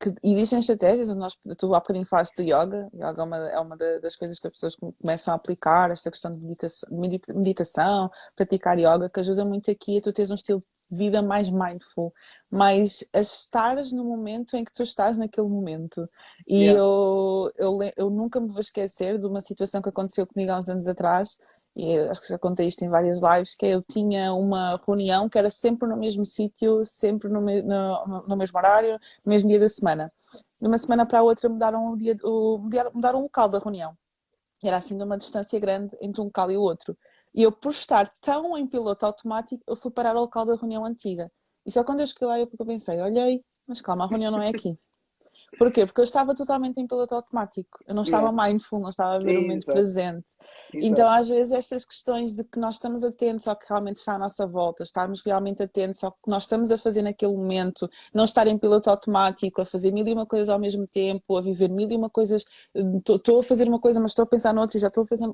Que existem estratégias, nós, tu há bocadinho falaste do yoga, yoga é uma, é uma da- das coisas que as pessoas come- começam a aplicar, esta questão de meditação, medita- meditação, praticar yoga, que ajuda muito aqui a tu teres um estilo de vida mais mindful, mais a estares no momento em que tu estás naquele momento. E Yeah. eu, eu, eu nunca me vou esquecer de uma situação que aconteceu comigo há uns anos atrás, e acho que já contei isto em várias lives, que eu tinha uma reunião que era sempre no mesmo sítio, sempre no, me- no, no mesmo horário, no mesmo dia da semana. De uma semana para a outra mudaram o dia, o, mudaram- o local da reunião. Era assim de uma distância grande entre um local e o outro. E eu, por estar tão em piloto automático, eu fui parar ao local da reunião antiga. E só quando eu cheguei lá eu pensei, olhei, mas calma, a reunião não é aqui. Porquê? Porque eu estava totalmente em piloto automático. Eu não estava mindful, não estava a ver o momento Exato. presente. Então, às vezes, estas questões de que nós estamos atentos ao que realmente está à nossa volta, estarmos realmente atentos ao que nós estamos a fazer naquele momento, não estar em piloto automático, a fazer mil e uma coisas ao mesmo tempo, a viver mil e uma coisas, estou a fazer uma coisa, mas estou a pensar noutra e já estou a fazer.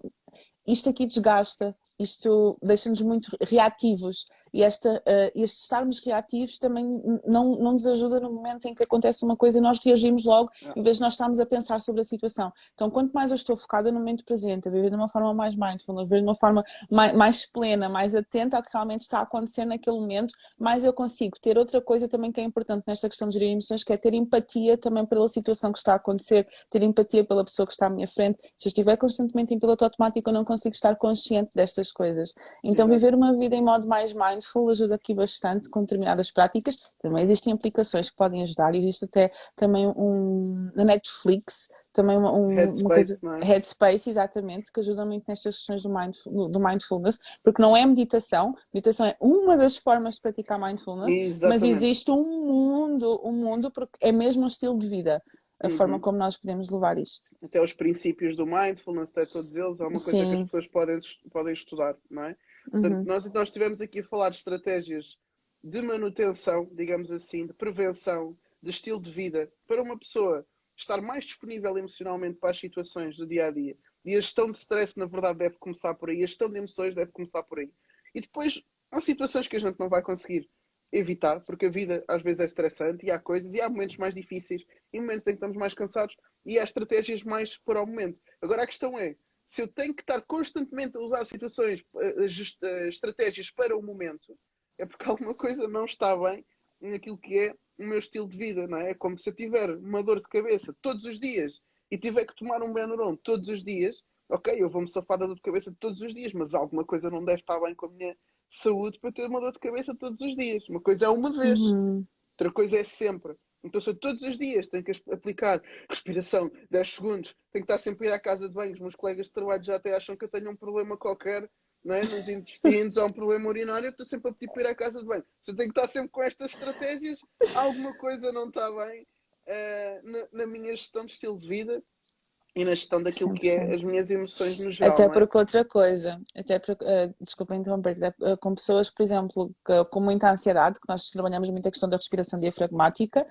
Isto aqui desgasta, isto deixa-nos muito reativos. E esta, uh, este estarmos reativos também não, não nos ajuda no momento em que acontece uma coisa e nós reagimos logo, em vez de nós estarmos a pensar sobre a situação. Então, quanto mais eu estou focada no momento presente, a viver de uma forma mais mindful, a viver de uma forma mais, mais plena, mais atenta ao que realmente está a acontecer naquele momento, mais eu consigo ter outra coisa também que é importante nesta questão de gerir emoções, que é ter empatia também pela situação que está a acontecer, ter empatia pela pessoa que está à minha frente. Se eu estiver constantemente em piloto automático, eu não consigo estar consciente destas coisas. Então, viver uma vida em modo mais mindful ajuda aqui bastante com determinadas práticas. Também existem aplicações que podem ajudar. Existe até também um na Netflix também uma, um, Headspace, uma coisa é? Headspace, exatamente, que ajuda muito nestas questões do, mindful, do mindfulness, porque não é meditação, meditação é uma das formas de praticar mindfulness, Exatamente. mas existe um mundo, um mundo porque é mesmo um estilo de vida, a Uhum. forma como nós podemos levar isto. até os princípios do mindfulness, até todos eles, é uma coisa que Sim. as pessoas podem, podem estudar, não é? Portanto, Uhum. nós, nós estivemos aqui a falar de estratégias de manutenção, digamos assim, de prevenção, de estilo de vida, para uma pessoa estar mais disponível emocionalmente para as situações do dia a dia. E a gestão de stress, na verdade, deve começar por aí, a gestão de emoções deve começar por aí. E depois, há situações que a gente não vai conseguir evitar, porque a vida às vezes é estressante e há coisas e há momentos mais difíceis e momentos em que estamos mais cansados e há estratégias mais para o momento. Agora a questão é, se eu tenho que estar constantemente a usar situações, eh, gest- eh, estratégias para o momento, é porque alguma coisa não está bem naquilo que é o meu estilo de vida, não é? É como se eu tiver uma dor de cabeça todos os dias e tiver que tomar um Benuron todos os dias, ok, eu vou-me safar da dor de cabeça todos os dias, mas alguma coisa não deve estar bem com a minha saúde para ter uma dor de cabeça todos os dias. Uma coisa é uma vez, Uhum. outra coisa é sempre. Então, se eu todos os dias tenho que aplicar respiração, 10 segundos, tenho que estar sempre a ir à casa de banho, os meus colegas de trabalho já até acham que eu tenho um problema qualquer não é? nos intestinos ou um problema urinário, eu estou sempre a pedir para ir à casa de banho. Se eu tenho que estar sempre com estas estratégias, alguma coisa não está bem eh, na, na minha gestão de estilo de vida e na gestão daquilo que é 100%. as minhas emoções no geral. Até é? porque outra coisa, até porque, eh, desculpa interromper, até, eh, com pessoas, por exemplo, que- com muita ansiedade, que nós trabalhamos muito a questão da respiração diafragmática,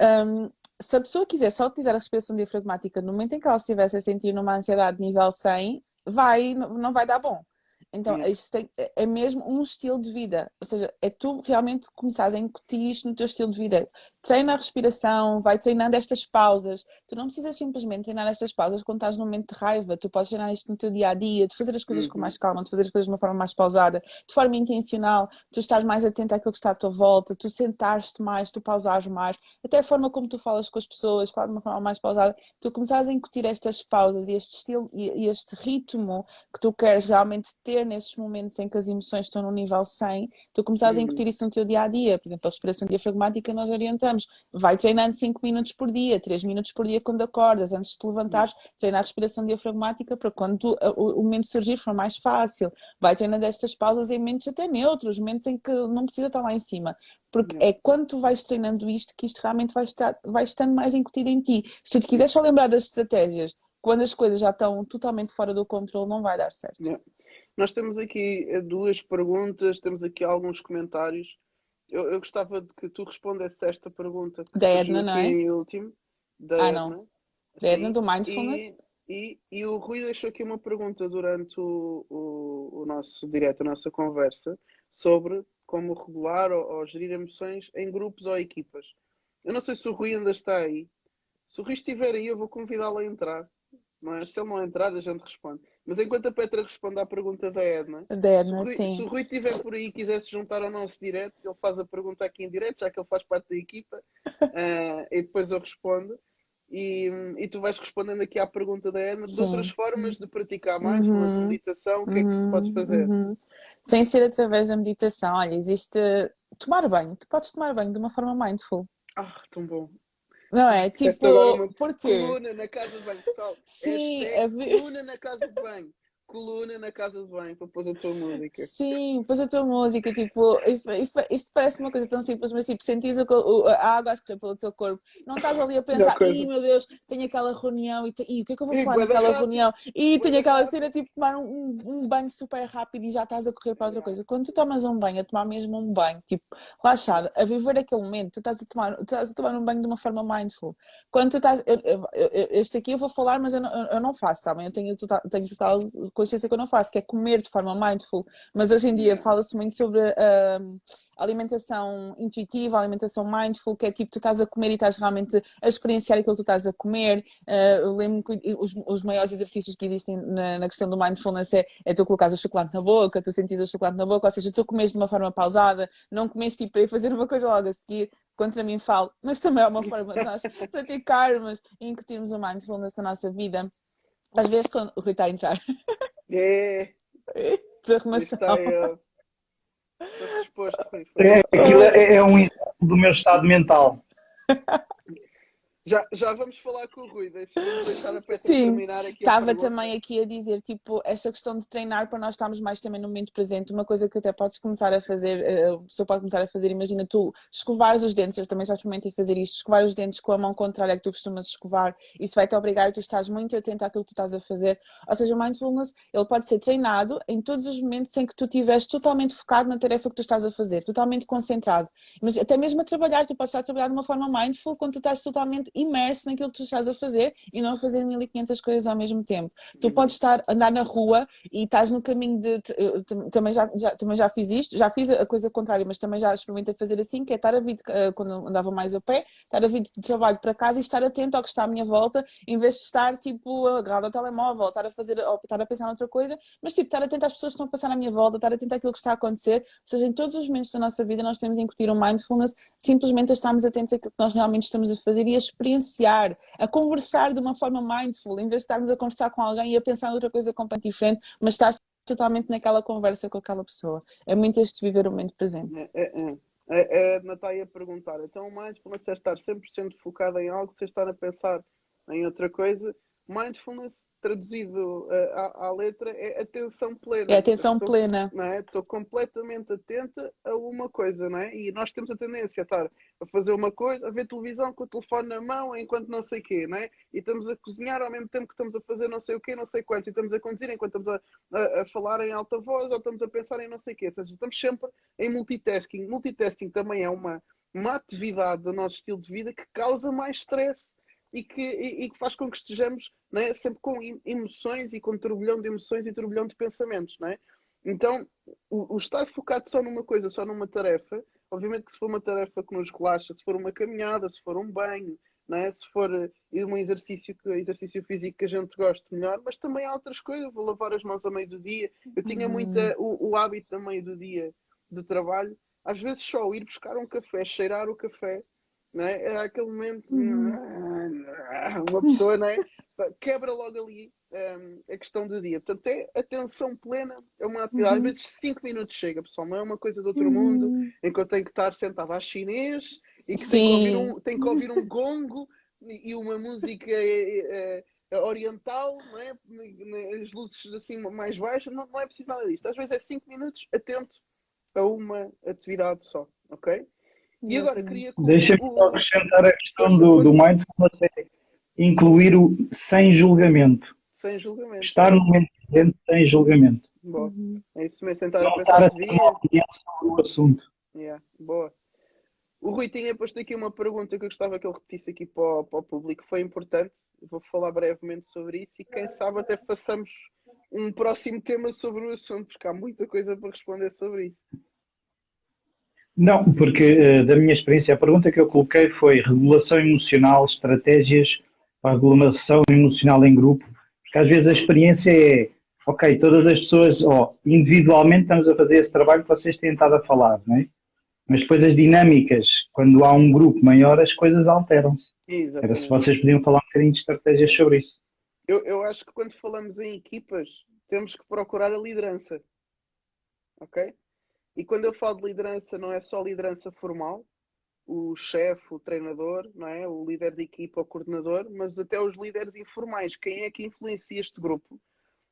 hum, se a pessoa quiser só utilizar a respiração diafragmática no momento em que ela estivesse a sentir numa ansiedade nível 100, vai, não vai dar bom. Então, isto tem- é mesmo um estilo de vida. Ou seja, é tu realmente começares a incutir isto no teu estilo de vida. Treina a respiração, vai treinando estas pausas. Tu não precisas simplesmente treinar estas pausas quando estás num momento de raiva, tu podes treinar isto no teu dia a dia, de fazer as coisas uhum. com mais calma, de fazer as coisas de uma forma mais pausada, de forma intencional, tu estás mais atento àquilo que está à tua volta, tu sentares-te mais, tu pausares mais, até a forma como tu falas com as pessoas, de uma forma mais pausada, tu começares a incutir estas pausas e este estilo e este ritmo que tu queres realmente ter nesses momentos em que as emoções estão no nível 100, tu começares uhum. a incutir isso no teu dia a dia. Por exemplo, a respiração diafragmática nós orientamos, vai treinando 5 minutos por dia, 3 minutos por dia quando acordas, antes de te levantares, treina a respiração diafragmática para quando o, o momento surgir for mais fácil. Vai treinando estas pausas em momentos até neutros, momentos em que não precisa estar lá em cima. Porque é quando tu vais treinando isto que isto realmente vai, estar, vai estando mais incutido em ti. Se tu quiseres só lembrar das estratégias, quando as coisas já estão totalmente fora do controle, não vai dar certo. Nós temos aqui eh, duas perguntas, temos aqui alguns comentários. Eu, eu gostava de que tu respondesse a esta pergunta. Da Edna, não é? Em último. Da ah, Edna. não. Da Edna do Mindfulness. E, e, e, o Rui deixou aqui uma pergunta durante o, o, o nosso direto, a nossa conversa, sobre como regular ou, ou, gerir emoções em grupos ou equipas. Eu não sei se o Rui ainda está aí. Se o Rui estiver aí, eu vou convidá-lo a entrar. Não é? Se ele não entrar, a gente responde. Mas enquanto a Petra responde à pergunta da Edna, da Edna se, o Rui, sim. se o Rui estiver por aí e quiser se juntar ao nosso direto, ele faz a pergunta aqui em direto, já que ele faz parte da equipa, uh, e depois eu respondo. E, e tu vais respondendo aqui à pergunta da Edna de outras formas de praticar mais, uhum. como meditação, o que uhum. é que se pode fazer? Uhum. Sem ser através da meditação, olha, existe tomar banho, tu podes tomar banho de uma forma mindful. Ah, tão bom. Não é? Tipo, porquê? Coluna na casa de banho, pessoal. Sim, é... coluna na casa de banho coluna na casa de banho para pôr a tua música. Sim, pôs a tua música, tipo, isto, isto, isto, parece uma coisa tão simples, mas tipo, sentis a, água a escorrer pelo teu corpo, não estás ali a pensar, ih meu Deus, tenho aquela reunião e, e o que é que eu vou falar naquela reunião? E tenho aquela cena tipo tomar um, um, banho super rápido e já estás a correr para outra coisa. Quando tu tomas um banho, a tomar mesmo um banho, tipo, relaxado, a viver aquele momento, tu estás a tomar, tu estás a tomar um banho de uma forma mindful. Quando tu estás, eu, eu, eu, este aqui eu vou falar, mas eu não, eu não faço, sabem? Eu tenho total, tenho total consciência que eu não faço, que é comer de forma mindful. Mas hoje em dia fala-se muito sobre uh, alimentação intuitiva, alimentação mindful, que é tipo, tu estás a comer e estás realmente a experienciar aquilo que tu estás a comer. Uh, eu lembro que os, os maiores exercícios que existem na, na questão do mindfulness é, é tu colocares o chocolate na boca, tu sentires o chocolate na boca, ou seja, tu comes de uma forma pausada, não comes tipo para ir fazer uma coisa logo a seguir, contra mim falo, mas também é uma forma de nós praticarmos e incutirmos o mindfulness na nossa vida. Às vezes, quando o Rui está a entrar. É. Desarrumação. Está, eu... Estou disposto. É, aquilo é, é um exemplo do meu estado mental. Já, já vamos falar com o Rui, deixa-me deixar a Petra Sim, terminar aqui. Estava também aqui a dizer, tipo, esta questão de treinar para nós estarmos mais também no momento presente, uma coisa que até podes começar a fazer, eh, a pessoa pode começar a fazer, imagina tu escovares os dentes, eu também já experimentei fazer isto, escovar os dentes com a mão contrária que tu costumas escovar, isso vai-te obrigar, tu estás muito atento àquilo que tu estás a fazer, ou seja, o mindfulness, ele pode ser treinado em todos os momentos em que tu estiveres totalmente focado na tarefa que tu estás a fazer, totalmente concentrado, mas até mesmo a trabalhar, tu podes estar a trabalhar de uma forma mindful quando tu estás totalmente imerso naquilo que tu estás a fazer e não a fazer 1500 coisas ao mesmo tempo. Tu podes estar andar na rua e estás no caminho de também já, já, também já fiz isto, já fiz a coisa contrária, mas também já experimentei fazer assim, que é estar a vir eh, quando andava mais a pé, estar a vir de trabalho para casa e estar atento ao que está à minha volta, em vez de estar tipo agarrado ao telemóvel, estar a fazer, ou estar a pensar noutra coisa, mas tipo estar atento às pessoas que estão a passar à minha volta, estar atento àquilo que está a acontecer, ou seja, em todos os momentos da nossa vida nós temos a incutir o um mindfulness, simplesmente a estarmos atentos àquilo que nós realmente estamos a fazer e a experienciar, a conversar de uma forma mindful, em vez de estarmos a conversar com alguém e a pensar noutra coisa completamente diferente, mas estás totalmente naquela conversa com aquela pessoa. É muito este viver o momento presente. É, é, é. É, é a Natália perguntar, então mindfulness é estar 100% focado em algo, se estar a pensar em outra coisa. Mindfulness traduzido uh, à, à, letra é atenção plena. É atenção estou, plena. Não é? Estou completamente atenta a uma coisa, não é? E nós temos a tendência a estar a fazer uma coisa, a ver televisão com o telefone na mão enquanto não sei o quê, não é? E estamos a cozinhar ao mesmo tempo que estamos a fazer não sei o quê, não sei quanto, e estamos a conduzir enquanto estamos a, a, a falar em alta voz ou estamos a pensar em não sei o quê. Ou seja, estamos sempre em multitasking. Multitasking também é uma, uma atividade do nosso estilo de vida que causa mais stress e que, e, e que faz com que estejamos é? sempre com emoções e com turbilhão de emoções e turbilhão de pensamentos. Não é? Então, o, o, estar focado só numa coisa, só numa tarefa, Obviamente que se for uma tarefa que nos relaxa, se for uma caminhada, se for um banho, é? se for eh, um exercício, exercício físico que a gente gosta melhor, mas também há outras coisas. Vou lavar as mãos a meio do dia. Eu tinha muito o, o hábito a meio do dia de trabalho, às vezes só ir buscar um café, cheirar o café, não é? Era aquele momento, uma pessoa, não é? Quebra logo ali um, a questão do dia. Portanto, é atenção plena, é uma atividade. Às vezes 5 minutos chega, pessoal, não é uma coisa do outro mundo, em que eu tenho que estar sentado à chinês e que tenho que, um, tenho que, ouvir um, gongo e uma música é, é, oriental, não é? as luzes assim mais baixas, não, não é preciso nada disto. Às vezes é 5 minutos atento a uma atividade só, ok? E agora queria. Deixa-me só acrescentar a questão do, do mindfulness, é incluir o sem julgamento. Sem julgamento. Estar no momento presente sem julgamento. Boa. Uhum. É isso mesmo, sentar a pensar a ter uma opinião sobre o assunto. Yeah. Boa. O Rui tinha posto aqui uma pergunta que eu gostava que ele repetisse aqui para o, para o público. Foi importante. Vou falar brevemente sobre isso e quem sabe até façamos um próximo tema sobre o assunto, porque há muita coisa para responder sobre isso. Não, porque eh, da minha experiência, a pergunta que eu coloquei foi regulação emocional, estratégias para regulação emocional em grupo, porque às vezes a experiência é, ok, todas as pessoas, oh, individualmente estamos a fazer esse trabalho que vocês têm estado a falar, não é? Mas depois as dinâmicas, quando há um grupo maior, as coisas alteram-se. Era se vocês podiam falar um bocadinho de estratégias sobre isso. Eu, eu acho que quando falamos em equipas, temos que procurar a liderança. Ok? E quando eu falo de liderança, não é só liderança formal, o chefe, o treinador, não é? o líder de equipa, o coordenador, mas até os líderes informais. Quem é que influencia este grupo?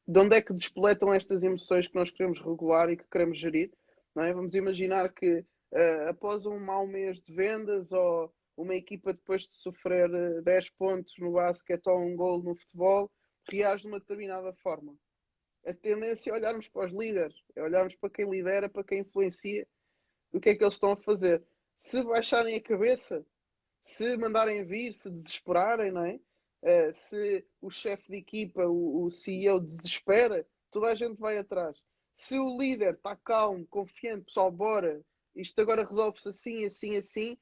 De onde é que despoletam estas emoções que nós queremos regular e que queremos gerir? Não é? Vamos imaginar que uh, após um mau mês de vendas ou uma equipa depois de sofrer 10 eh, pontos no basquete ou um gol no futebol, reage de uma determinada forma a tendência é olharmos para os líderes, é olharmos para quem lidera, para quem influencia, o que é que eles estão a fazer. Se baixarem a cabeça, se mandarem vir, se desesperarem, não é? Uh, se o chefe de equipa, o, o CEO desespera, toda a gente vai atrás. Se o líder está calmo, confiante, pessoal, bora, isto agora resolve-se assim, assim, assim,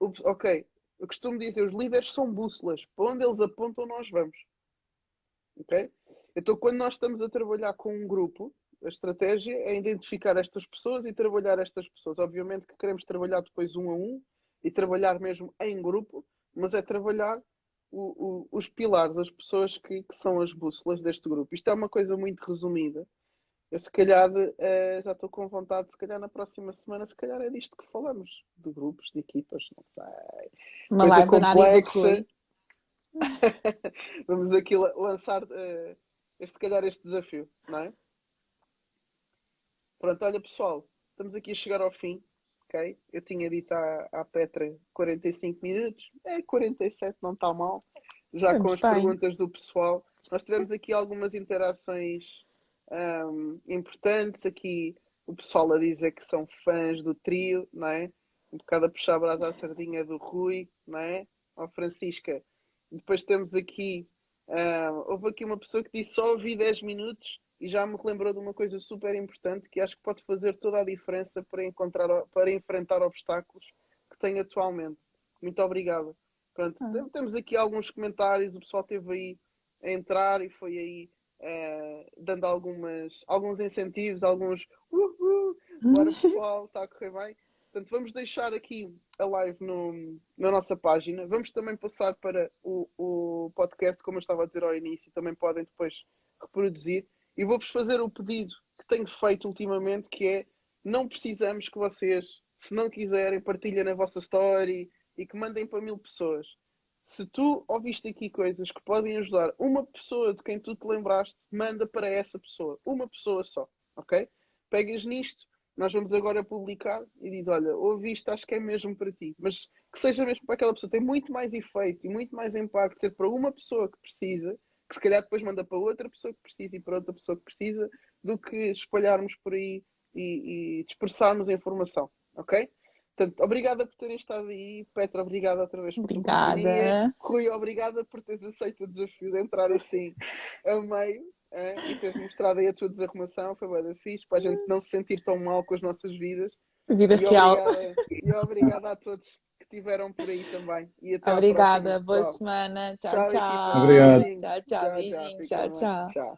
ok. Eu costumo dizer, os líderes são bússolas. Para onde eles apontam, nós vamos. Ok? Então, quando nós estamos a trabalhar com um grupo, a estratégia é identificar estas pessoas e trabalhar estas pessoas. Obviamente que queremos trabalhar depois um a um e trabalhar mesmo em grupo, mas é trabalhar o, o, os pilares, as pessoas que, que, são as bússolas deste grupo. Isto é uma coisa muito resumida. Eu se calhar uh, já estou com vontade, se calhar na próxima semana, se calhar é disto que falamos, de grupos, de equipas, não sei. Uma coisa complexa. Vamos aqui lançar uh, este, se calhar este desafio, não é? Pronto, olha pessoal, estamos aqui a chegar ao fim, ok? Eu tinha dito à, à Petra 45 minutos, é 47, não está mal, já com as bem. perguntas do pessoal. Nós tivemos aqui algumas interações um, importantes, aqui o pessoal a dizer que são fãs do trio, não é? Um bocado a puxar a brasa à sardinha do Rui, não é? Ó Francisca. Depois temos aqui Uh, houve aqui uma pessoa que disse só ouvi 10 minutos e já me lembrou de uma coisa super importante que acho que pode fazer toda a diferença para, encontrar, para enfrentar obstáculos que tem atualmente. Muito obrigada. Pronto, ah. temos aqui alguns comentários, o pessoal teve aí a entrar e foi aí uh, dando algumas, alguns incentivos, alguns uh, uh, bora pessoal, está a correr bem. Portanto, vamos deixar aqui a live no, na nossa página. Vamos também passar para o, o podcast, como eu estava a dizer ao início, também podem depois reproduzir. E vou-vos fazer o pedido que tenho feito ultimamente, que é não precisamos que vocês, se não quiserem, partilhem na vossa story e que mandem para mil pessoas. Se tu ouviste aqui coisas que podem ajudar uma pessoa de quem tu te lembraste, manda para essa pessoa. Uma pessoa só, ok? Pegas nisto, nós vamos agora publicar e diz, olha, ouvi isto, acho que é mesmo para ti. Mas que seja mesmo para aquela pessoa. Tem muito mais efeito e muito mais impacto ser para uma pessoa que precisa, que se calhar depois manda para outra pessoa que precisa e para outra pessoa que precisa, do que espalharmos por aí e, e dispersarmos a informação. Ok? Portanto, obrigada por terem estado aí. Petra, obrigada outra vez por Obrigada. Rui, obrigada por teres aceito o desafio de entrar assim a meio é, e teres mostrado aí a tua desarrumação, foi bem fixe, para a gente não se sentir tão mal com as nossas vidas. Vida E real. obrigada, e obrigada a todos que estiveram por aí também. E Obrigada, próxima, boa semana. Tchau, Tchau, tchau. Obrigado. Tchau, tchau. Bem. tchau. tchau.